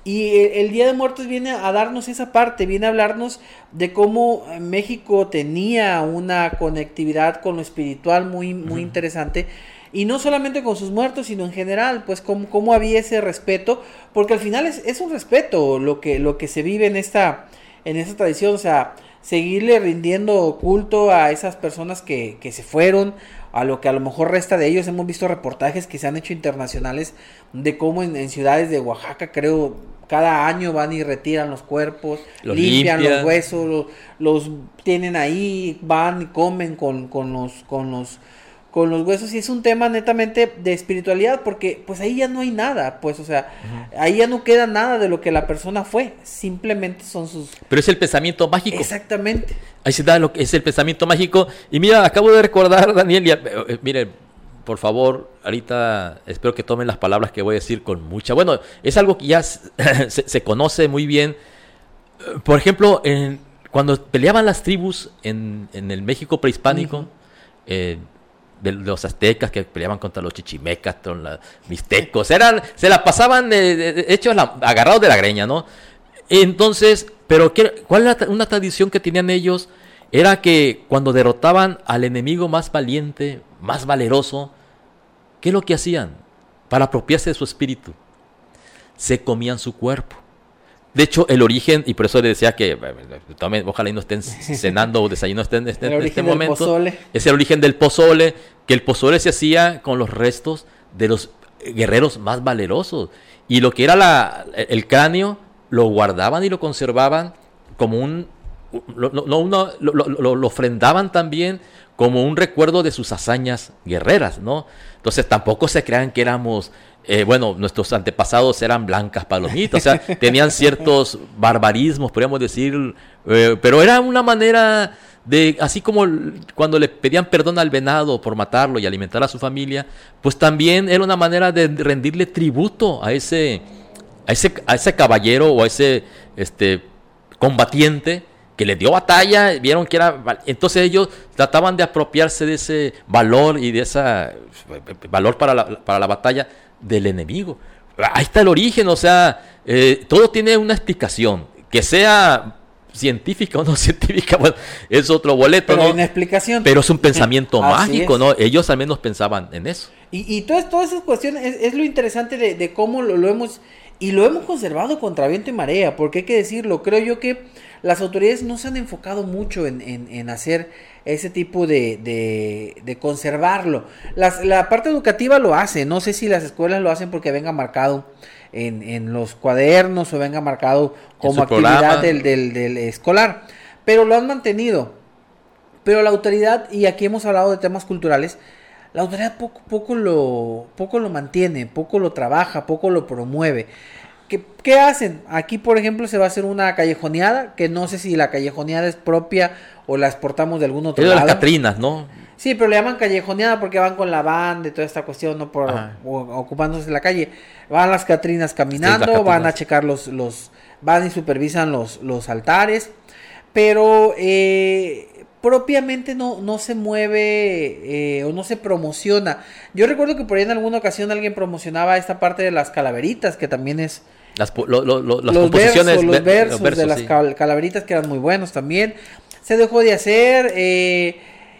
Y el, Día de Muertos viene a darnos esa parte, viene a hablarnos de cómo México tenía una conectividad con lo espiritual muy, muy interesante. Y no solamente con sus muertos, sino en general, pues cómo, cómo había ese respeto, porque al final es, es, un respeto lo que, lo que se vive en esta, en esta tradición, o sea, seguirle rindiendo culto a esas personas que, que se fueron, a lo que a lo mejor resta de ellos. Hemos visto reportajes que se han hecho internacionales de cómo en, ciudades de Oaxaca, creo, cada año van y retiran los cuerpos, limpian, los huesos, los, tienen ahí, van y comen con, con los, con los con los huesos y es un tema netamente de espiritualidad porque pues ahí ya no hay nada, pues o sea, ahí ya no queda nada de lo que la persona fue, simplemente son sus... Pero es el pensamiento mágico. Exactamente. Ahí se da lo que es el pensamiento mágico y mira, acabo de recordar, Daniel, y, eh, mire, por favor, ahorita espero que tomen las palabras que voy a decir con mucha... Bueno, es algo que ya se, conoce muy bien. Por ejemplo, cuando peleaban las tribus en, el México prehispánico, de los aztecas que peleaban contra los chichimecas, con los mixtecos, eran, se la pasaban de, hechos agarrados de la greña, ¿no? Entonces, pero ¿qué, ¿cuál era una tradición que tenían ellos? Era que cuando derrotaban al enemigo más valiente, más valeroso, ¿qué es lo que hacían? Para apropiarse de su espíritu. Se comían su cuerpo. De hecho, el origen, y por eso le decía que ojalá y no estén cenando o desayunando en este, en este momento, es el origen del pozole, que el pozole se hacía con los restos de los guerreros más valerosos. Y lo que era la, el cráneo lo guardaban y lo conservaban como un lo, no, lo, ofrendaban también como un recuerdo de sus hazañas guerreras, ¿no? Entonces tampoco se crean que éramos, eh, bueno, nuestros antepasados eran blancas palomitas, o sea, tenían ciertos barbarismos, podríamos decir, eh, pero era una manera de, así como cuando le pedían perdón al venado por matarlo y alimentar a su familia, pues también era una manera de rendirle tributo a ese, a ese, a ese caballero o a ese este, combatiente que le dio batalla, vieron que era... Entonces ellos trataban de apropiarse de ese valor y de ese valor para la, para la batalla del enemigo. Ahí está el origen, o sea, eh, todo tiene una explicación. Que sea científica o no científica, bueno, es otro boleto, Pero ¿no? una explicación. Pero es un pensamiento mágico, ¿no? Ellos al menos pensaban en eso. Y, y todas, todas esas cuestiones es, lo interesante de, cómo lo, lo, hemos... Y lo hemos conservado contra viento y marea, porque hay que decirlo, creo yo que las autoridades no se han enfocado mucho en, hacer ese tipo de, de, conservarlo. la parte educativa lo hace, no sé si las escuelas lo hacen porque venga marcado en, en los cuadernos o venga marcado como actividad del, del, escolar, pero lo han mantenido. Pero la autoridad, y aquí hemos hablado de temas culturales, la autoridad poco, poco, lo, poco lo mantiene, poco lo trabaja, poco lo promueve. ¿Qué, hacen? Aquí, por ejemplo, se va a hacer una callejoneada, que no sé si la callejoneada es propia o la exportamos de algún otro lado. las Catrinas, ¿no? Sí, pero le llaman callejoneada porque van con la banda y toda esta cuestión, no por ocupándose la calle. Van las Catrinas caminando, van a checar los, los, van y supervisan los, los altares, pero eh, propiamente no, no se mueve eh, o no se promociona. Yo recuerdo que por ahí en alguna ocasión alguien promocionaba esta parte de las calaveritas, que también es las, composiciones, los versos, de las calaveritas que eran muy buenos también. Se dejó de hacer. Eh,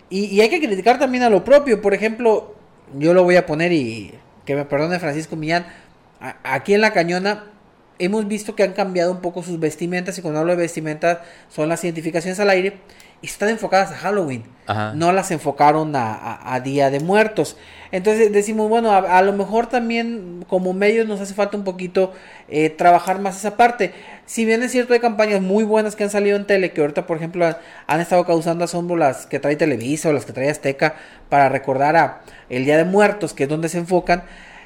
y, hay que criticar también a lo propio. Por ejemplo, yo lo voy a poner y que me perdone Francisco Millán. aquí en La Cañona hemos visto que han cambiado un poco sus vestimentas. Y cuando hablo de vestimentas son las identificaciones al aire están enfocadas a Halloween. No las enfocaron a, Día de Muertos. Entonces decimos, bueno, a, lo mejor también como medios nos hace falta un poquito eh, trabajar más esa parte. Si bien es cierto, hay campañas muy buenas que han salido en tele, que ahorita, por ejemplo, han, estado causando asombro las que trae Televisa o las que trae Azteca para recordar a el Día de Muertos, que es donde se enfocan.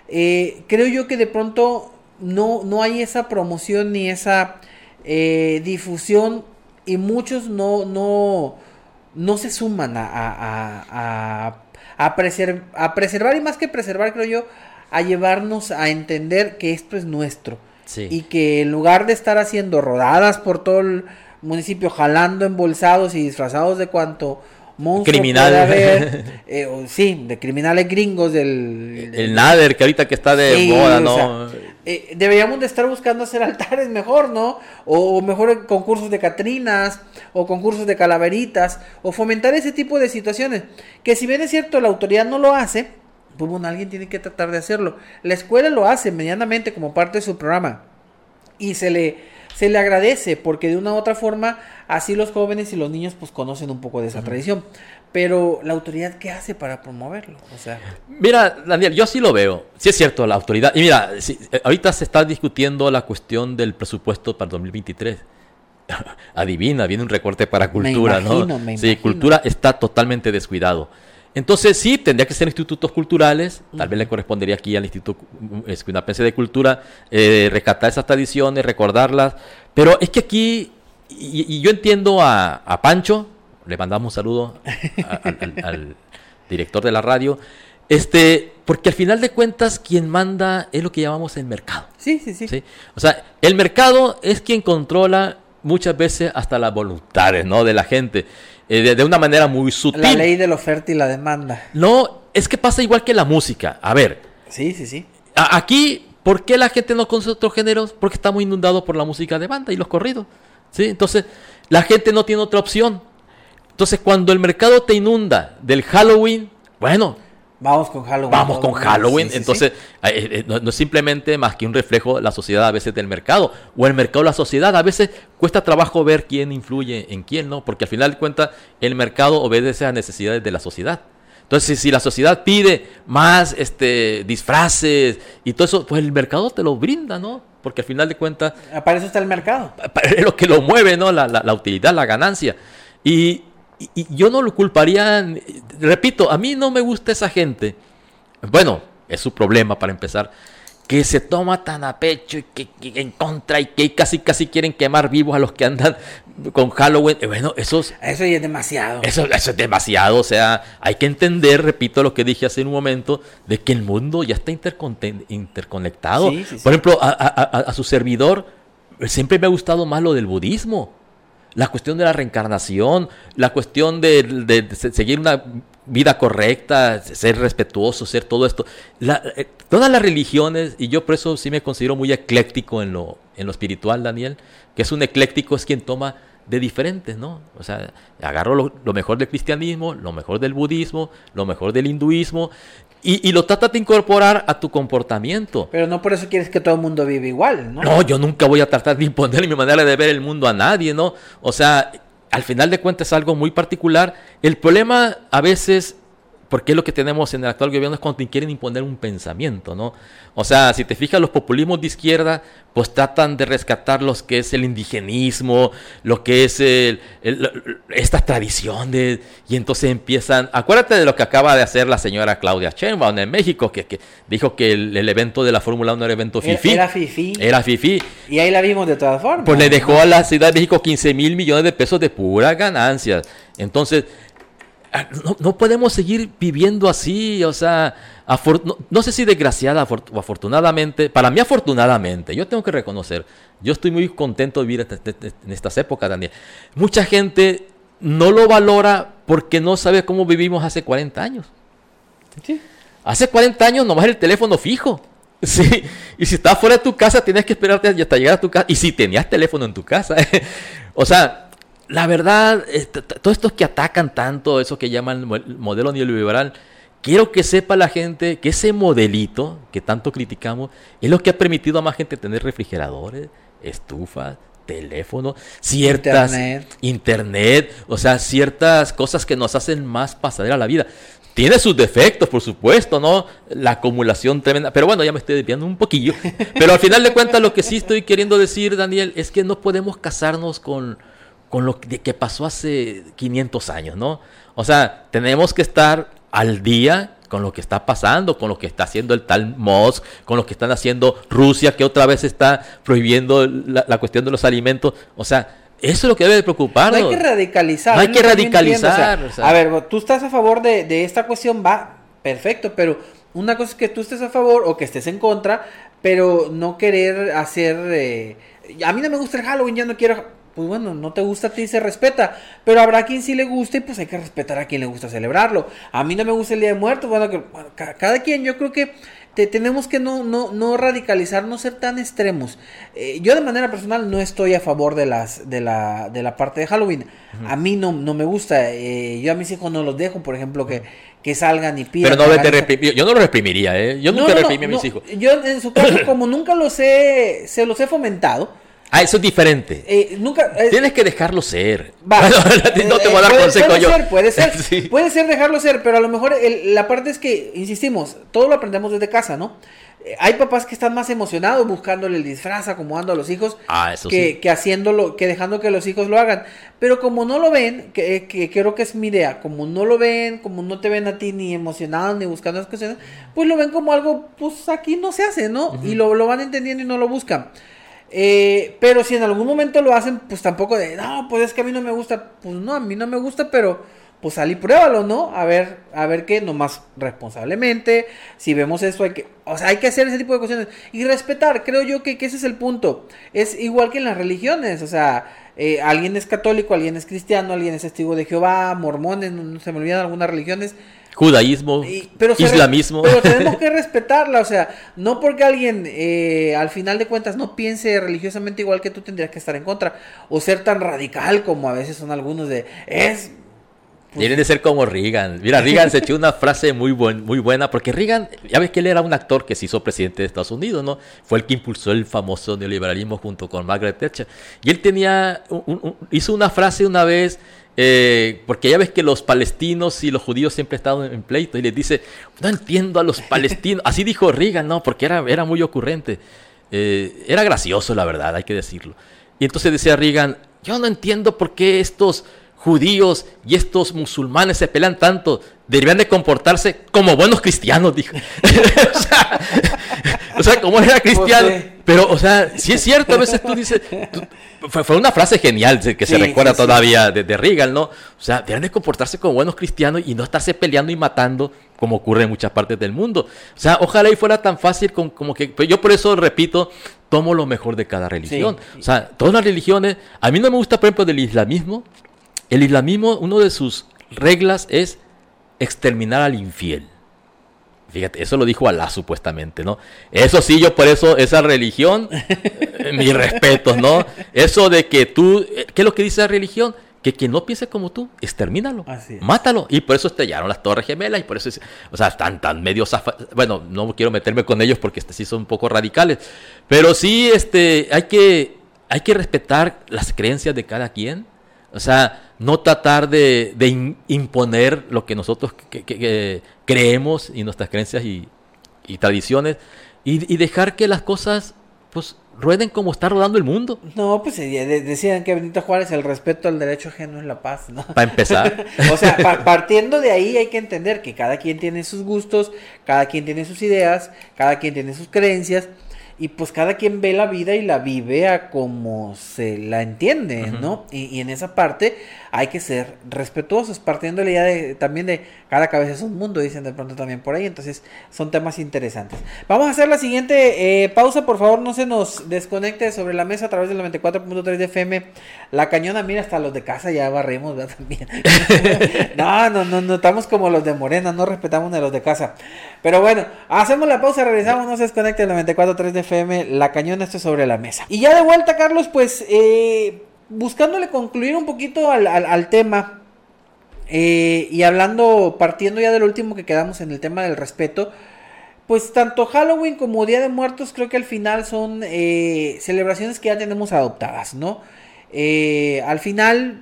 Eh, creo yo que de pronto no, no hay esa promoción ni esa eh, difusión y muchos no, no, no se suman a, a, a, a, preservar y más que preservar, creo yo, a llevarnos a entender que esto es nuestro. Y que en lugar de estar haciendo rodadas por todo el municipio, jalando embolsados y disfrazados de cuanto monstruo Criminal. Eh, sí, de criminales gringos del... El, Nader, que ahorita que está de moda, ¿no? Eh, deberíamos de estar buscando hacer altares mejor, ¿no? O, mejor concursos de catrinas, o concursos de calaveritas, o fomentar ese tipo de situaciones. Que si bien es cierto, la autoridad no lo hace, pues bueno, alguien tiene que tratar de hacerlo. La escuela lo hace medianamente como parte de su programa. Y se le, se le agradece, porque de una u otra forma, así los jóvenes y los niños pues conocen un poco de esa tradición. Pero la autoridad, ¿qué hace para promoverlo? O sea... Mira, Daniel, yo así lo veo. Sí es cierto, la autoridad. Y mira, eh, ahorita se está discutiendo la cuestión del presupuesto para el 2023. Adivina, viene un recorte para cultura, ¿no? sí, cultura está totalmente descuidado. Entonces sí, tendría que ser institutos culturales, tal vez le correspondería aquí al Instituto Escuinapense de Cultura eh, rescatar esas tradiciones, recordarlas, pero es que aquí, y, yo entiendo a, a Pancho, le mandamos un saludo al, director de la radio. Este, porque al final de cuentas, quien manda es lo que llamamos el mercado. Sí, sí, sí. O sea, el mercado es quien controla muchas veces hasta las voluntades, ¿no? De la gente. Eh, de, una manera muy sutil. La ley de la oferta y la demanda. No, es que pasa igual que la música. A ver. Sí, sí, sí. aquí, ¿por qué la gente no conoce otros géneros? Porque estamos inundados por la música de banda y los corridos. ¿Sí? Entonces, la gente no tiene otra opción. Entonces, cuando el mercado te inunda del Halloween, bueno, Vamos con Halloween. Vamos con Halloween. Entonces, eh, eh, no, es simplemente más que un reflejo de la sociedad a veces del mercado. O el mercado la sociedad. A veces cuesta trabajo ver quién influye en quién, ¿no? Porque al final de cuentas, el mercado obedece a necesidades de la sociedad. Entonces, si la sociedad pide más este, disfraces y todo eso, pues el mercado te lo brinda, ¿no? Porque al final de cuentas... Para eso está el mercado. Es lo que lo mueve, ¿no? La, la, la utilidad, la ganancia. Y, y, yo no lo culparía, repito, a mí no me gusta esa gente. Bueno, es su problema para empezar que se toma tan a pecho y que, en contra y que casi casi quieren quemar vivos a los que andan con Halloween. Eh, bueno, eso es, eso ya es demasiado. Eso, eso es demasiado. O sea, hay que entender, repito lo que dije hace un momento, de que el mundo ya está interconectado. Por ejemplo, a, su servidor siempre me ha gustado más lo del budismo. La cuestión de la reencarnación, la cuestión de seguir una vida correcta, ser respetuoso, ser todo esto. Eh, todas las religiones, y yo por eso sí me considero muy ecléctico en lo, en lo espiritual, Daniel, que es un ecléctico, es quien toma de diferentes, ¿no? O sea, agarro lo, mejor del cristianismo, lo mejor del budismo, lo mejor del hinduismo, y, y, lo tratas de incorporar a tu comportamiento. Pero no por eso quieres que todo el mundo viva igual, ¿no? No, yo nunca voy a tratar de imponer mi manera de ver el mundo a nadie, ¿no? O sea, al final de cuentas es algo muy particular. El problema a veces porque es lo que tenemos en el actual gobierno es cuando quieren imponer un pensamiento, ¿no? O sea, si te fijas, los populismos de izquierda, pues tratan de rescatar lo que es el indigenismo, lo que es el, estas tradiciones, y entonces empiezan, acuérdate de lo que acaba de hacer la señora Claudia Sheinbaum en México, que, dijo que el, evento de la Fórmula 1 era evento FIFI. Era FIFI. Era FIFI. Y ahí la vimos de todas formas. Pues le dejó a la Ciudad de México 15 mil millones de pesos de pura ganancias. Entonces, Ah, no, podemos seguir viviendo así, o sea, no, sé si desgraciada o afortunadamente, para mí afortunadamente, yo tengo que reconocer, yo estoy muy contento de vivir en estas épocas, Daniel. Mucha gente no lo valora porque no sabe cómo vivimos hace 40 años. Hace 40 años nomás el teléfono fijo. Sí, y si estabas fuera de tu casa, tenías que esperarte hasta llegar a tu casa. Y si tenías teléfono en tu casa, o sea, la verdad, todos estos que atacan tanto eso que llaman el modelo neoliberal, quiero que sepa la gente que ese modelito que tanto criticamos es lo que ha permitido a más gente tener refrigeradores, estufas, teléfonos, ciertas internet. internet, o sea, ciertas cosas que nos hacen más pasadera la vida. Tiene sus defectos, por supuesto, ¿no? La acumulación tremenda. Pero bueno, ya me estoy desviando un poquillo. Pero al final de cuentas, lo que sí estoy queriendo decir, Daniel, es que no podemos casarnos con, con lo que pasó hace 500 años, ¿no? O sea, tenemos que estar al día con lo que está pasando, con lo que está haciendo el tal Mosk, con lo que están haciendo Rusia, que otra vez está prohibiendo la, cuestión de los alimentos. O sea, eso es lo que debe preocuparnos. No hay que radicalizar. No hay que radicalizar. A ver, tú estás a favor de, de, esta cuestión, va, perfecto, pero una cosa es que tú estés a favor o que estés en contra, pero no querer hacer... Eh, a mí no me gusta el Halloween, yo no quiero pues bueno, no te gusta a ti, se respeta. Pero habrá quien sí le guste y pues hay que respetar a quien le gusta celebrarlo. A mí no me gusta el Día de Muertos, bueno, que, cada quien, yo creo que te, tenemos que no, no, no radicalizar, no ser tan extremos. Eh, yo de manera personal no estoy a favor de las de la, de la parte de Halloween. A mí no, no me gusta. Eh, yo a mis hijos no los dejo, por ejemplo, que, que salgan y pidan. Pero no te yo no lo reprimiría, ¿eh? Yo nunca reprimí a mis hijos. Yo en su caso, como nunca los he, se los he fomentado, Ah, eso es diferente. Eh, nunca, eh, Tienes que dejarlo ser. no te voy a dar puede, consejo puede Ser, puede ser, puede ser dejarlo ser, pero a lo mejor la parte es que, insistimos, todo lo aprendemos desde casa, ¿no? Eh, hay papás que están más emocionados buscándole el disfraz, acomodando a los hijos, ah, eso que, que, haciéndolo, que dejando que los hijos lo hagan. Pero como no lo ven, que, que, creo que es mi idea, como no lo ven, como no te ven a ti ni emocionado ni buscando las cuestiones, pues lo ven como algo, pues aquí no se hace, ¿no? Y lo, lo van entendiendo y no lo buscan. Eh, pero si en algún momento lo hacen, pues tampoco de, no, pues es que a mí no me gusta. Pues no, a mí no me gusta, pero pues salí pruébalo, ¿no? A ver, a ver qué, nomás responsablemente. Si vemos eso, hay que, o sea, hay que hacer ese tipo de cuestiones. Y respetar, creo yo que, ese es el punto. Es igual que en las religiones, o sea, eh, alguien es católico, alguien es cristiano, alguien es testigo de Jehová, mormones, no, se me olvidan algunas religiones judaísmo, islamismo. pero tenemos que respetarla, o sea, no porque alguien eh, al final de cuentas no piense religiosamente igual que tú tendrías que estar en contra o ser tan radical como a veces son algunos de es Tienen de ser como Reagan. Mira, Reagan se echó una frase muy, buen, muy buena, porque Reagan, ya ves que él era un actor que se hizo presidente de Estados Unidos, ¿no? Fue el que impulsó el famoso neoliberalismo junto con Margaret Thatcher. Y él tenía, hizo una frase una vez eh, porque ya ves que los palestinos y los judíos siempre están en pleito y les dice, no entiendo a los palestinos. Así dijo Reagan, ¿no? Porque era, era muy ocurrente. Eh, era gracioso, la verdad, hay que decirlo. Y entonces decía Reagan, yo no entiendo por qué estos judíos y estos musulmanes se pelean tanto, deberían de comportarse como buenos cristianos, dijo. o, sea, como era cristiano. Pero, o sea, si es cierto, a veces tú dices, fue, una frase genial que se recuerda todavía de, de, Reagan, ¿no? O sea, deberían de comportarse como buenos cristianos y no estarse peleando y matando como ocurre en muchas partes del mundo. O sea, ojalá y fuera tan fácil como, que... Yo por eso repito, tomo lo mejor de cada religión. O sea, todas las religiones... A mí no me gusta, por ejemplo, del islamismo, el islamismo, uno de sus reglas es exterminar al infiel. Fíjate, eso lo dijo Alá supuestamente, ¿no? Eso sí, yo por eso, esa religión, mis respetos, ¿no? Eso de que tú, ¿qué es lo que dice la religión? Que quien no piense como tú, extermínalo, mátalo. Y por eso estallaron las torres gemelas y por eso, o sea, están tan medio Bueno, no quiero meterme con ellos porque este, sí son un poco radicales, pero sí, este, hay que, hay que respetar las creencias de cada quien o sea, no tratar de, imponer lo que nosotros creemos y nuestras creencias y, tradiciones y, dejar que las cosas pues rueden como está rodando el mundo. No, pues eh, decían que Benito Juárez el respeto al derecho ajeno es la paz, ¿no? Para empezar. o sea, partiendo de ahí hay que entender que cada quien tiene sus gustos, cada quien tiene sus ideas, cada quien tiene sus creencias y pues cada quien ve la vida y la vive a como se la entiende, ¿no? Y, y, en esa parte hay que ser respetuosos, partiendo de la idea de, también de cada cabeza es un mundo, dicen de pronto también por ahí, entonces son temas interesantes. Vamos a hacer la siguiente eh, pausa, por favor no se nos desconecte sobre la mesa a través del 94.3 de FM, la cañona, mira, hasta los de casa ya barremos, ¿verdad? También. no, no, no, no, estamos como los de Morena, no respetamos a los de casa. Pero bueno, hacemos la pausa, regresamos, no se desconecte el 94.3 de FM, la cañona, esto es sobre la mesa. Y ya de vuelta, Carlos, pues... Eh, buscándole concluir un poquito al, tema eh, y hablando, partiendo ya del último que quedamos en el tema del respeto, pues tanto Halloween como Día de Muertos creo que al final son eh, celebraciones que ya tenemos adoptadas, ¿no? Eh, al final,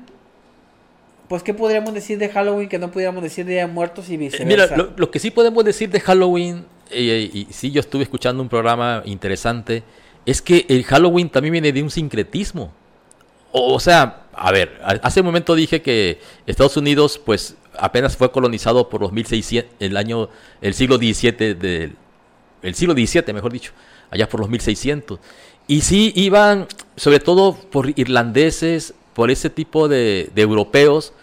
pues ¿qué podríamos decir de Halloween que no pudiéramos decir de Día de Muertos y viceversa? Mira, lo, que sí podemos decir de Halloween, y sí yo estuve escuchando un programa interesante, es que el Halloween también viene de un sincretismo. O sea, a ver, hace un momento dije que Estados Unidos, pues, apenas fue colonizado por los 1600, el año, el siglo XVII, del, el siglo XVII, mejor dicho, allá por los 1600. Y sí iban, sobre todo por irlandeses, por ese tipo de, europeos,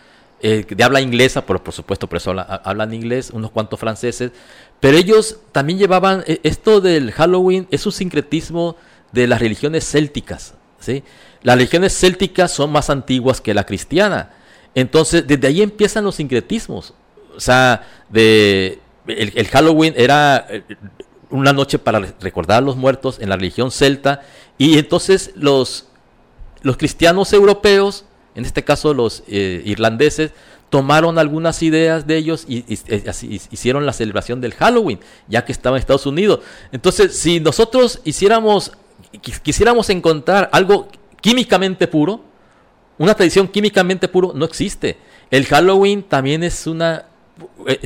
eh, de habla inglesa, por supuesto, por eso hablan inglés, unos cuantos franceses, pero ellos también llevaban, eh, esto del Halloween es un sincretismo de las religiones célticas, ¿sí? Las religiones célticas son más antiguas que la cristiana. Entonces, desde ahí empiezan los sincretismos. O sea, de, el, Halloween era eh, una noche para recordar a los muertos en la religión celta. Y entonces los, los cristianos europeos, en este caso los eh, irlandeses, tomaron algunas ideas de ellos y, hicieron la celebración del Halloween, ya que estaba en Estados Unidos. Entonces, si nosotros hiciéramos, quisiéramos encontrar algo químicamente puro, una tradición químicamente puro no existe. El Halloween también es una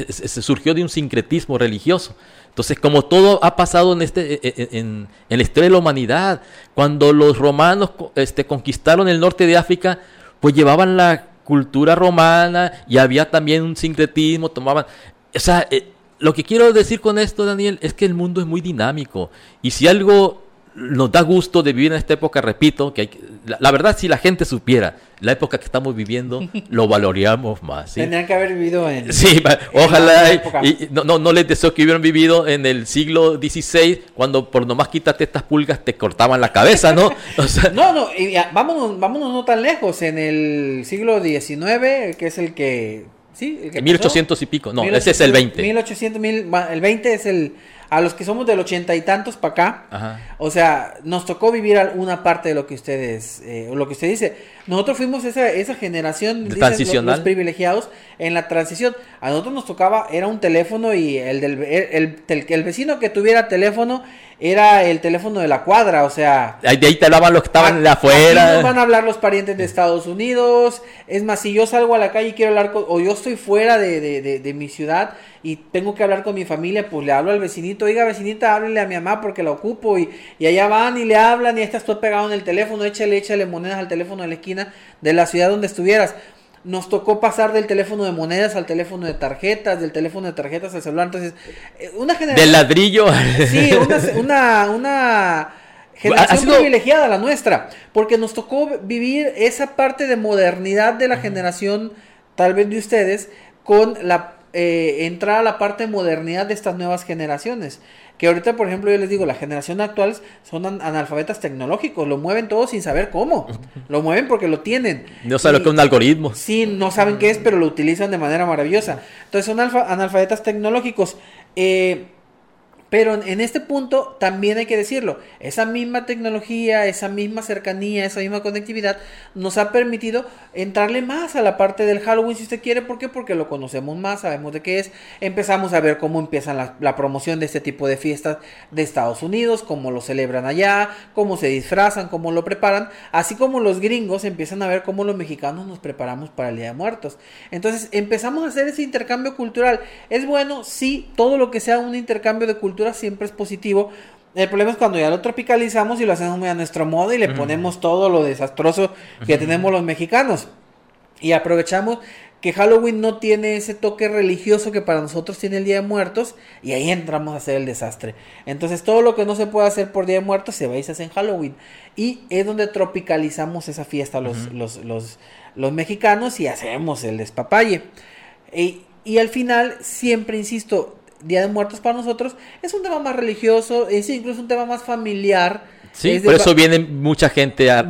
se surgió de un sincretismo religioso. Entonces, como todo ha pasado en, este, e, e, en, en, la historia de la humanidad, cuando los romanos este, conquistaron el norte de África, pues llevaban la cultura romana y había también un sincretismo, tomaban... O sea, eh, lo que quiero decir con esto, Daniel, es que el mundo es muy dinámico. Y si algo nos da gusto de vivir en esta época, repito, que hay, la, verdad si la gente supiera la época que estamos viviendo, lo valoraríamos más. ¿sí? Tendrían que haber vivido en... Sí, ojalá, y, no, no, no, les deseo que hubieran vivido en el siglo XVI, cuando por nomás quítate estas pulgas te cortaban la cabeza, ¿no? no, no, y vámonos, vámonos no tan lejos, en el siglo XIX, que es el que... Sí, el que 1800 y pico, no, ese es el 20. 1800, el 20 es el a los que somos del ochenta y tantos para acá, o sea, nos tocó vivir una parte de lo que ustedes, eh, lo que usted dice. Nosotros fuimos esa, esa generación de transicional. Los, privilegiados en la transición. A nosotros nos tocaba, era un teléfono y el del el, el, vecino que tuviera teléfono era el teléfono de la cuadra, o sea... De ahí te hablaban los que estaban de afuera. nos van a hablar los parientes de Estados Unidos. Es más, si yo salgo a la calle y quiero hablar con... O yo estoy fuera de, de, de, mi ciudad y tengo que hablar con mi familia, pues le hablo al vecinito. Oiga, vecinita, háblele a mi mamá porque la ocupo. Y, y allá van y le hablan y esta estoy pegado en el teléfono. Échale, échale monedas al teléfono de la esquina de la ciudad donde estuvieras nos tocó pasar del teléfono de monedas al teléfono de tarjetas, del teléfono de tarjetas al celular. Entonces, eh, una generación. Del ladrillo. Sí, una, una, generación privilegiada la nuestra. Porque nos tocó vivir esa parte de modernidad de la generación, tal vez de ustedes, con la eh, entrar a la parte de modernidad de estas nuevas generaciones. Que ahorita, por ejemplo, yo les digo, la generación actual son analfabetas tecnológicos, lo mueven todo sin saber cómo. Lo mueven porque lo tienen. No saben lo que es un algoritmo. Sí, no saben qué es, pero lo utilizan de manera maravillosa. Entonces son analfabetas tecnológicos. Eh, pero en este punto también hay que decirlo, esa misma tecnología, esa misma cercanía, esa misma conectividad nos ha permitido entrarle más a la parte del Halloween si usted quiere. ¿Por qué? Porque lo conocemos más, sabemos de qué es. Empezamos a ver cómo empiezan la, promoción de este tipo de fiestas de Estados Unidos, cómo lo celebran allá, cómo se disfrazan, cómo lo preparan. Así como los gringos empiezan a ver cómo los mexicanos nos preparamos para el Día de Muertos. Entonces empezamos a hacer ese intercambio cultural. Es bueno, sí, todo lo que sea un intercambio de cultura siempre es positivo. El problema es cuando ya lo tropicalizamos y lo hacemos muy a nuestro modo y le ponemos todo lo desastroso que tenemos los mexicanos. Y aprovechamos que Halloween no tiene ese toque religioso que para nosotros tiene el Día de Muertos y ahí entramos a hacer el desastre. Entonces todo lo que no se puede hacer por Día de Muertos se va y se hace en Halloween. Y es donde tropicalizamos esa fiesta los, los, los, los, mexicanos y hacemos el despapalle. Y, y al final, siempre insisto, Día de Muertos para nosotros es un tema más religioso, es incluso un tema más familiar. Sí, por eso viene mucha gente a...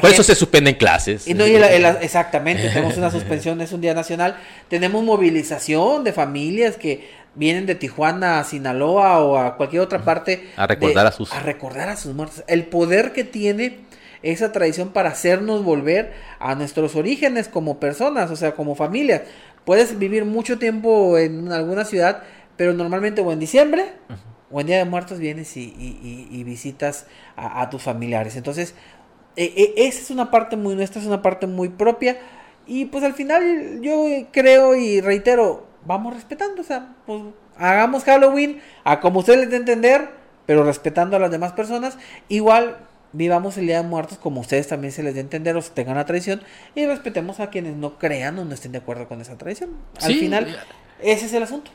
por eso se suspenden clases. Y no, exactamente, tenemos una suspensión, es un día nacional. Tenemos movilización de familias que vienen de Tijuana a Sinaloa o a cualquier otra parte. A recordar a sus... A recordar a sus muertos. El poder que tiene esa tradición para hacernos volver a nuestros orígenes como personas, o sea, como familia. Puedes vivir mucho tiempo en alguna ciudad pero normalmente o en diciembre o en Día de Muertos vienes y, visitas a, tus familiares. Entonces, e, e, esa es una parte muy nuestra, es una parte muy propia. Y pues al final yo creo y reitero, vamos respetando, o sea, pues hagamos Halloween a como ustedes les de entender, pero respetando a las demás personas. Igual vivamos el Día de Muertos como ustedes también se les dé entender o tengan la tradición y respetemos a quienes no crean o no estén de acuerdo con esa tradición. Al final, ese es el asunto.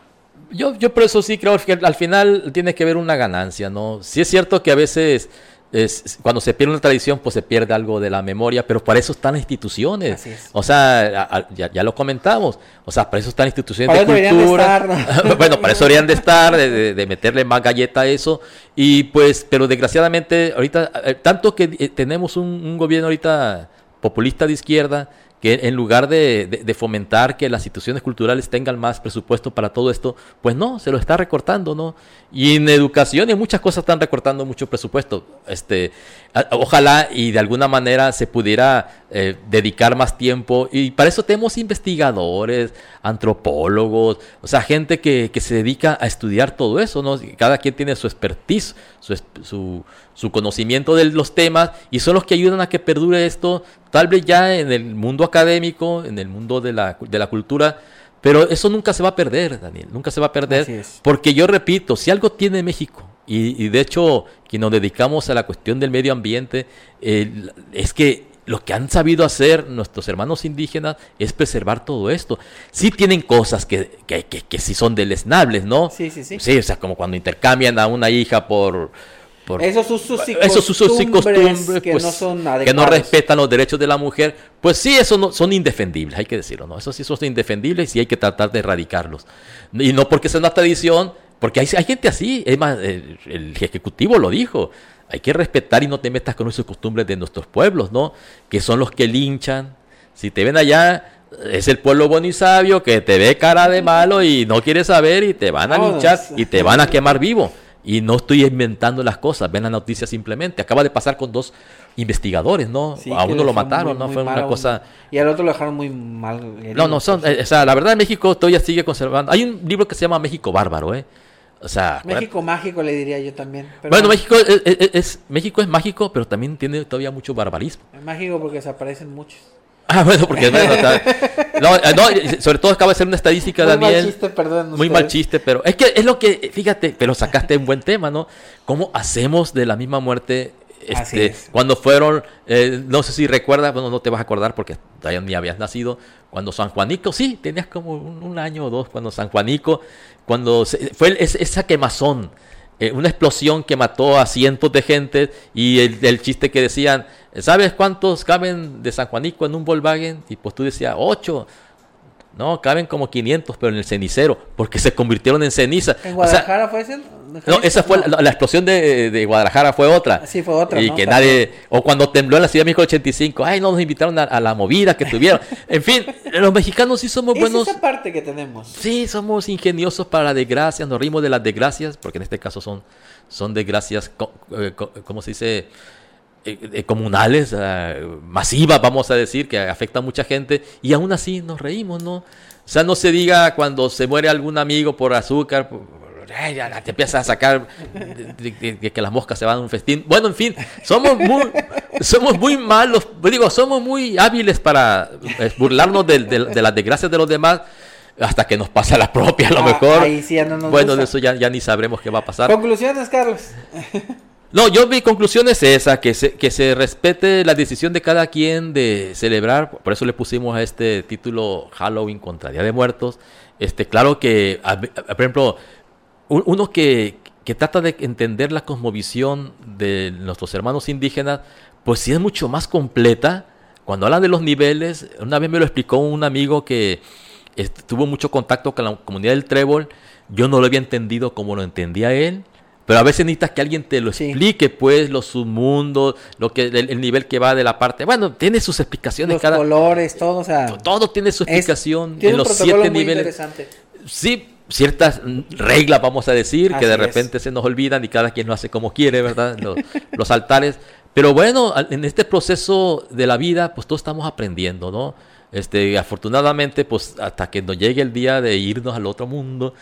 Yo, yo por eso sí creo que al final tiene que haber una ganancia, ¿no? Sí es cierto que a veces es, cuando se pierde una tradición, pues se pierde algo de la memoria, pero para eso están las instituciones. O sea, ya, lo comentamos. O sea, para eso están instituciones de cultura. bueno, para eso deberían de estar, de, meterle más galleta a eso. Y pues, pero desgraciadamente, ahorita, eh, tanto que eh, tenemos un, un gobierno ahorita populista de izquierda, que en lugar de, fomentar que las instituciones culturales tengan más presupuesto para todo esto, pues no, se lo está recortando, ¿no? Y en educación y en muchas cosas están recortando mucho presupuesto. Este, ojalá y de alguna manera se pudiera eh, dedicar más tiempo. Y para eso tenemos investigadores, antropólogos, o sea, gente que, que se dedica a estudiar todo eso, ¿no? Cada quien tiene su expertise, su, su, su conocimiento de los temas y son los que ayudan a que perdure esto, tal vez ya en el mundo académico, en el mundo de la, de la cultura, pero eso nunca se va a perder, Daniel, nunca se va a perder, porque yo repito, si algo tiene México, y, de hecho, que nos dedicamos a la cuestión del medio ambiente, es que lo que han sabido hacer nuestros hermanos indígenas es preservar todo esto. Sí tienen cosas que, que, que, que sí son deleznables, ¿no? Sí, sí, sí. Sí, o sea, como cuando intercambian a una hija por esos usos y costumbres, que pues, no son que no respetan los derechos de la mujer, pues sí, eso no, son indefendibles, hay que decirlo, ¿no? Eso sí son indefendibles y hay que tratar de erradicarlos. Y no porque sea una tradición, porque hay, hay gente así, es más, el, ejecutivo lo dijo, hay que respetar y no te metas con esos costumbres de nuestros pueblos, ¿no? Que son los que linchan. Si te ven allá, es el pueblo bueno y sabio que te ve cara de malo y no quiere saber y te van a linchar y te van a quemar vivo. Y no estoy inventando las cosas, ven la noticia simplemente. Acaba de pasar con dos investigadores, ¿no? a uno lo mataron, ¿no? Fue una cosa... Y al otro lo dejaron muy mal. no, no, son, eh, o sea, la verdad México todavía sigue conservando... Hay un libro que se llama México Bárbaro, ¿eh? O sea, México mágico le diría yo también. pero bueno, México es, es- es- México es mágico, pero también tiene todavía mucho barbarismo. es mágico porque desaparecen muchos. Ah, bueno, porque bueno, no, eh, no, sobre todo acaba de ser una estadística, Muy mal Daniel. chiste, perdón. Muy mal chiste, pero es que es lo que, fíjate, pero sacaste un buen tema, ¿no? ¿Cómo hacemos de la misma muerte? Este, es. cuando fueron, eh, no sé si recuerdas, bueno, no te vas a acordar porque todavía ni habías nacido, cuando San Juanico, sí, tenías como un, un año o dos, cuando San Juanico, cuando se- fue es- esa quemazón, eh, una explosión que mató a cientos de gente y el, el chiste que decían, ¿sabes cuántos caben de San Juanico en un Volkswagen? Y pues tú decías, ocho. No, caben como 500, pero en el cenicero, porque se convirtieron en ceniza. ¿En O sea, Guadalajara fue ese? no, esa fue la, la explosión de, de Guadalajara, fue otra. Sí, fue otra, Y ¿no? que nadie, o cuando tembló en la Ciudad de México el 85, ay, no nos invitaron a, a la movida que tuvieron. en fin, los mexicanos sí somos Es buenos. esa parte que tenemos. Sí, somos ingeniosos para las desgracias, nos rimos de las desgracias, porque en este caso son, son desgracias, eh, co- ¿cómo se dice? Eh, comunales, eh, masivas, vamos a decir, que afectan a mucha gente, y aún así nos reímos, ¿no? O sea, no se diga cuando se muere algún amigo por azúcar, por- ay, ya, te empiezas a sacar de, de- de- de que las moscas se van a un festín. Bueno, en fin, somos muy, somos muy malos, digo, somos muy hábiles para eh, burlarnos del- de las desgracias de los demás hasta que nos pasa la propia, a lo Ah, mejor. ahí sí ya no nos bueno, gusta. de eso ya, ya ni sabremos qué va a pasar. Conclusiones, Carlos. No, yo mi conclusión es esa, que se, que se respete la decisión de cada quien de celebrar, por eso le pusimos a este título Halloween contra Día de Muertos. Este, claro que, por ejemplo, un- uno que, que trata de entender la cosmovisión de nuestros hermanos indígenas, pues sí es mucho más completa. Cuando hablan de los niveles, una vez me lo explicó un amigo que este, tuvo mucho contacto con la comunidad del trébol, yo no lo había entendido como lo entendía él. Pero a veces necesitas que alguien te lo Sí. explique, pues, los submundos, lo que, el, el nivel que va de la parte. Bueno, tiene sus explicaciones Los cada. colores, todo, o sea. Todo tiene su es- explicación tiene en un los siete muy niveles interesante. sí, ciertas reglas, vamos a decir, que de Así es. repente se nos olvidan y cada quien lo hace como quiere, ¿verdad? Los, los altares. Pero bueno, en este proceso de la vida, pues todos estamos aprendiendo, ¿no? Este, afortunadamente, pues hasta que nos llegue el día de irnos al otro mundo,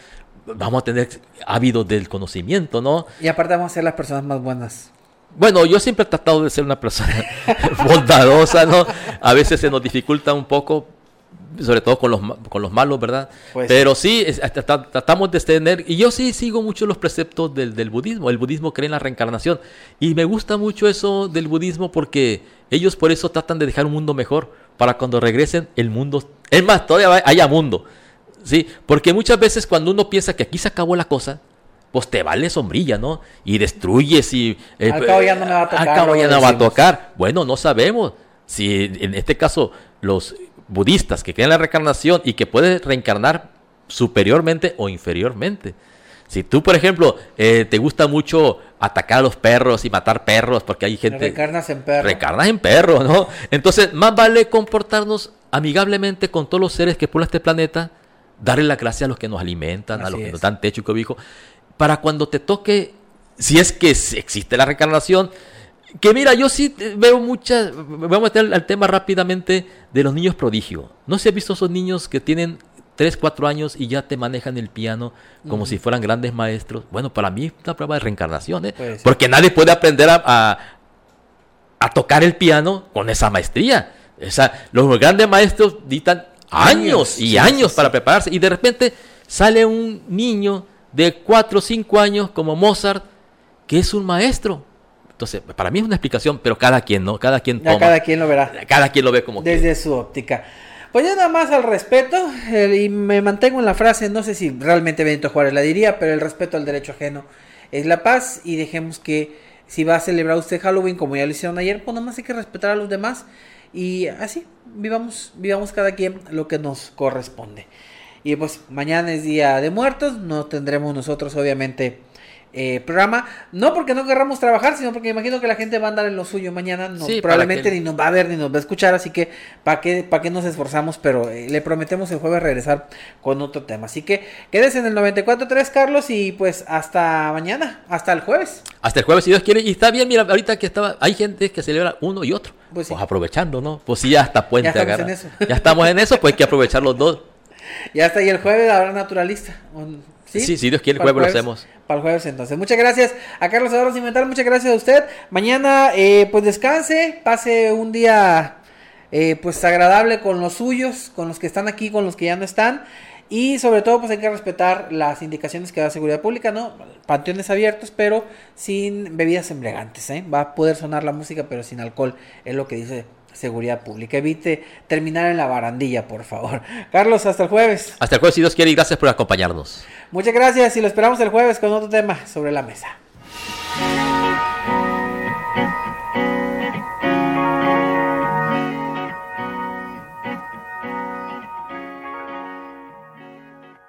vamos a tener ávidos del conocimiento, ¿no? Y aparte vamos a ser las personas más buenas. Bueno, yo siempre he tratado de ser una persona bondadosa, ¿no? A veces se nos dificulta un poco, sobre todo con los, con los malos, ¿verdad? Pues Pero sí, es- hasta- tratamos de tener, y yo sí sigo mucho los preceptos del, del budismo. El budismo cree en la reencarnación. Y me gusta mucho eso del budismo porque ellos por eso tratan de dejar un mundo mejor, para cuando regresen el mundo... Es más, todavía haya mundo. Sí, porque muchas veces cuando uno piensa que aquí se acabó la cosa, pues te vale sombrilla, ¿no? Y destruyes y... eh, Al cabo ya no me va a tocar, Al cabo ya no va a tocar. Bueno, no sabemos. Si en este caso los budistas que creen en la reencarnación y que puede reencarnar superiormente o inferiormente. Si tú, por ejemplo, eh, te gusta mucho atacar a los perros y matar perros porque hay gente... Reencarnas en perro. Reencarnas en perro, ¿no? Entonces, más vale comportarnos amigablemente con todos los seres que pueblan este planeta, darle la gracia a los que nos alimentan, a los que es. nos dan techo y cobijo, para cuando te toque, si es que existe la reencarnación, que mira, yo sí veo muchas, vamos a meter al tema rápidamente de los niños prodigio. ¿No se ha visto esos niños que tienen 3, 4 años y ya te manejan el piano como si fueran grandes maestros? Bueno, para mí es una prueba de reencarnación, ¿eh? Pues. Porque nadie puede aprender a- a, a tocar el piano con esa maestría. Esa, los grandes maestros dictan años y años para prepararse. Y de repente sale un niño de 4 o 5 años como Mozart, que es un maestro. Entonces, para mí es una explicación, pero cada quien, ¿no? Cada quien toma. cada quien lo verá. Cada quien lo ve como quiere. Desde su óptica. Pues ya nada más al respeto, eh, y me mantengo en la frase, no sé si realmente Benito Juárez la diría, pero el respeto al derecho ajeno es la paz y dejemos que si va a celebrar usted Halloween como ya lo hicieron ayer, pues nada más hay que respetar a los demás y así vivamos, vivamos cada quien lo que nos corresponde. Y pues mañana es día de muertos, no tendremos nosotros obviamente eh, programa, no porque no querramos trabajar, sino porque imagino que la gente va a andar en lo suyo mañana, Sí, probablemente que- ni nos va a ver ni nos va a escuchar, así que para qué, pa' qué nos esforzamos, pero eh, le prometemos el jueves regresar con otro tema. Así que quédese en el 94.3 Carlos y pues hasta mañana, hasta el jueves. Hasta el jueves, si Dios quiere. Y está bien, mira, ahorita que estaba, hay gente que celebra uno y otro. Pues Pues, sí. aprovechando, ¿no? Pues sí, ya hasta puente Ya estamos agarra. en eso. Ya estamos en eso, pues hay que aprovechar los dos. Y hasta ahí el jueves habrá naturalista. Un- Sí, si Dios quiere, el jueves, lo hacemos. Para el jueves entonces. Muchas gracias a Carlos Adornos Inventar, muchas gracias a usted. Mañana eh, pues descanse, pase un día eh, pues agradable con los suyos, con los que están aquí, con los que ya no están. Y sobre todo, pues hay que respetar las indicaciones que da Seguridad Pública, ¿no? Panteones abiertos, pero sin bebidas embriagantes, ¿eh? Va a poder sonar la música, pero sin alcohol, es lo que dice Seguridad Pública. Evite terminar en la barandilla, por favor. Carlos, hasta el jueves. Hasta el jueves, si Dios quiere, y gracias por acompañarnos. Muchas gracias y lo esperamos el jueves con otro tema sobre la mesa.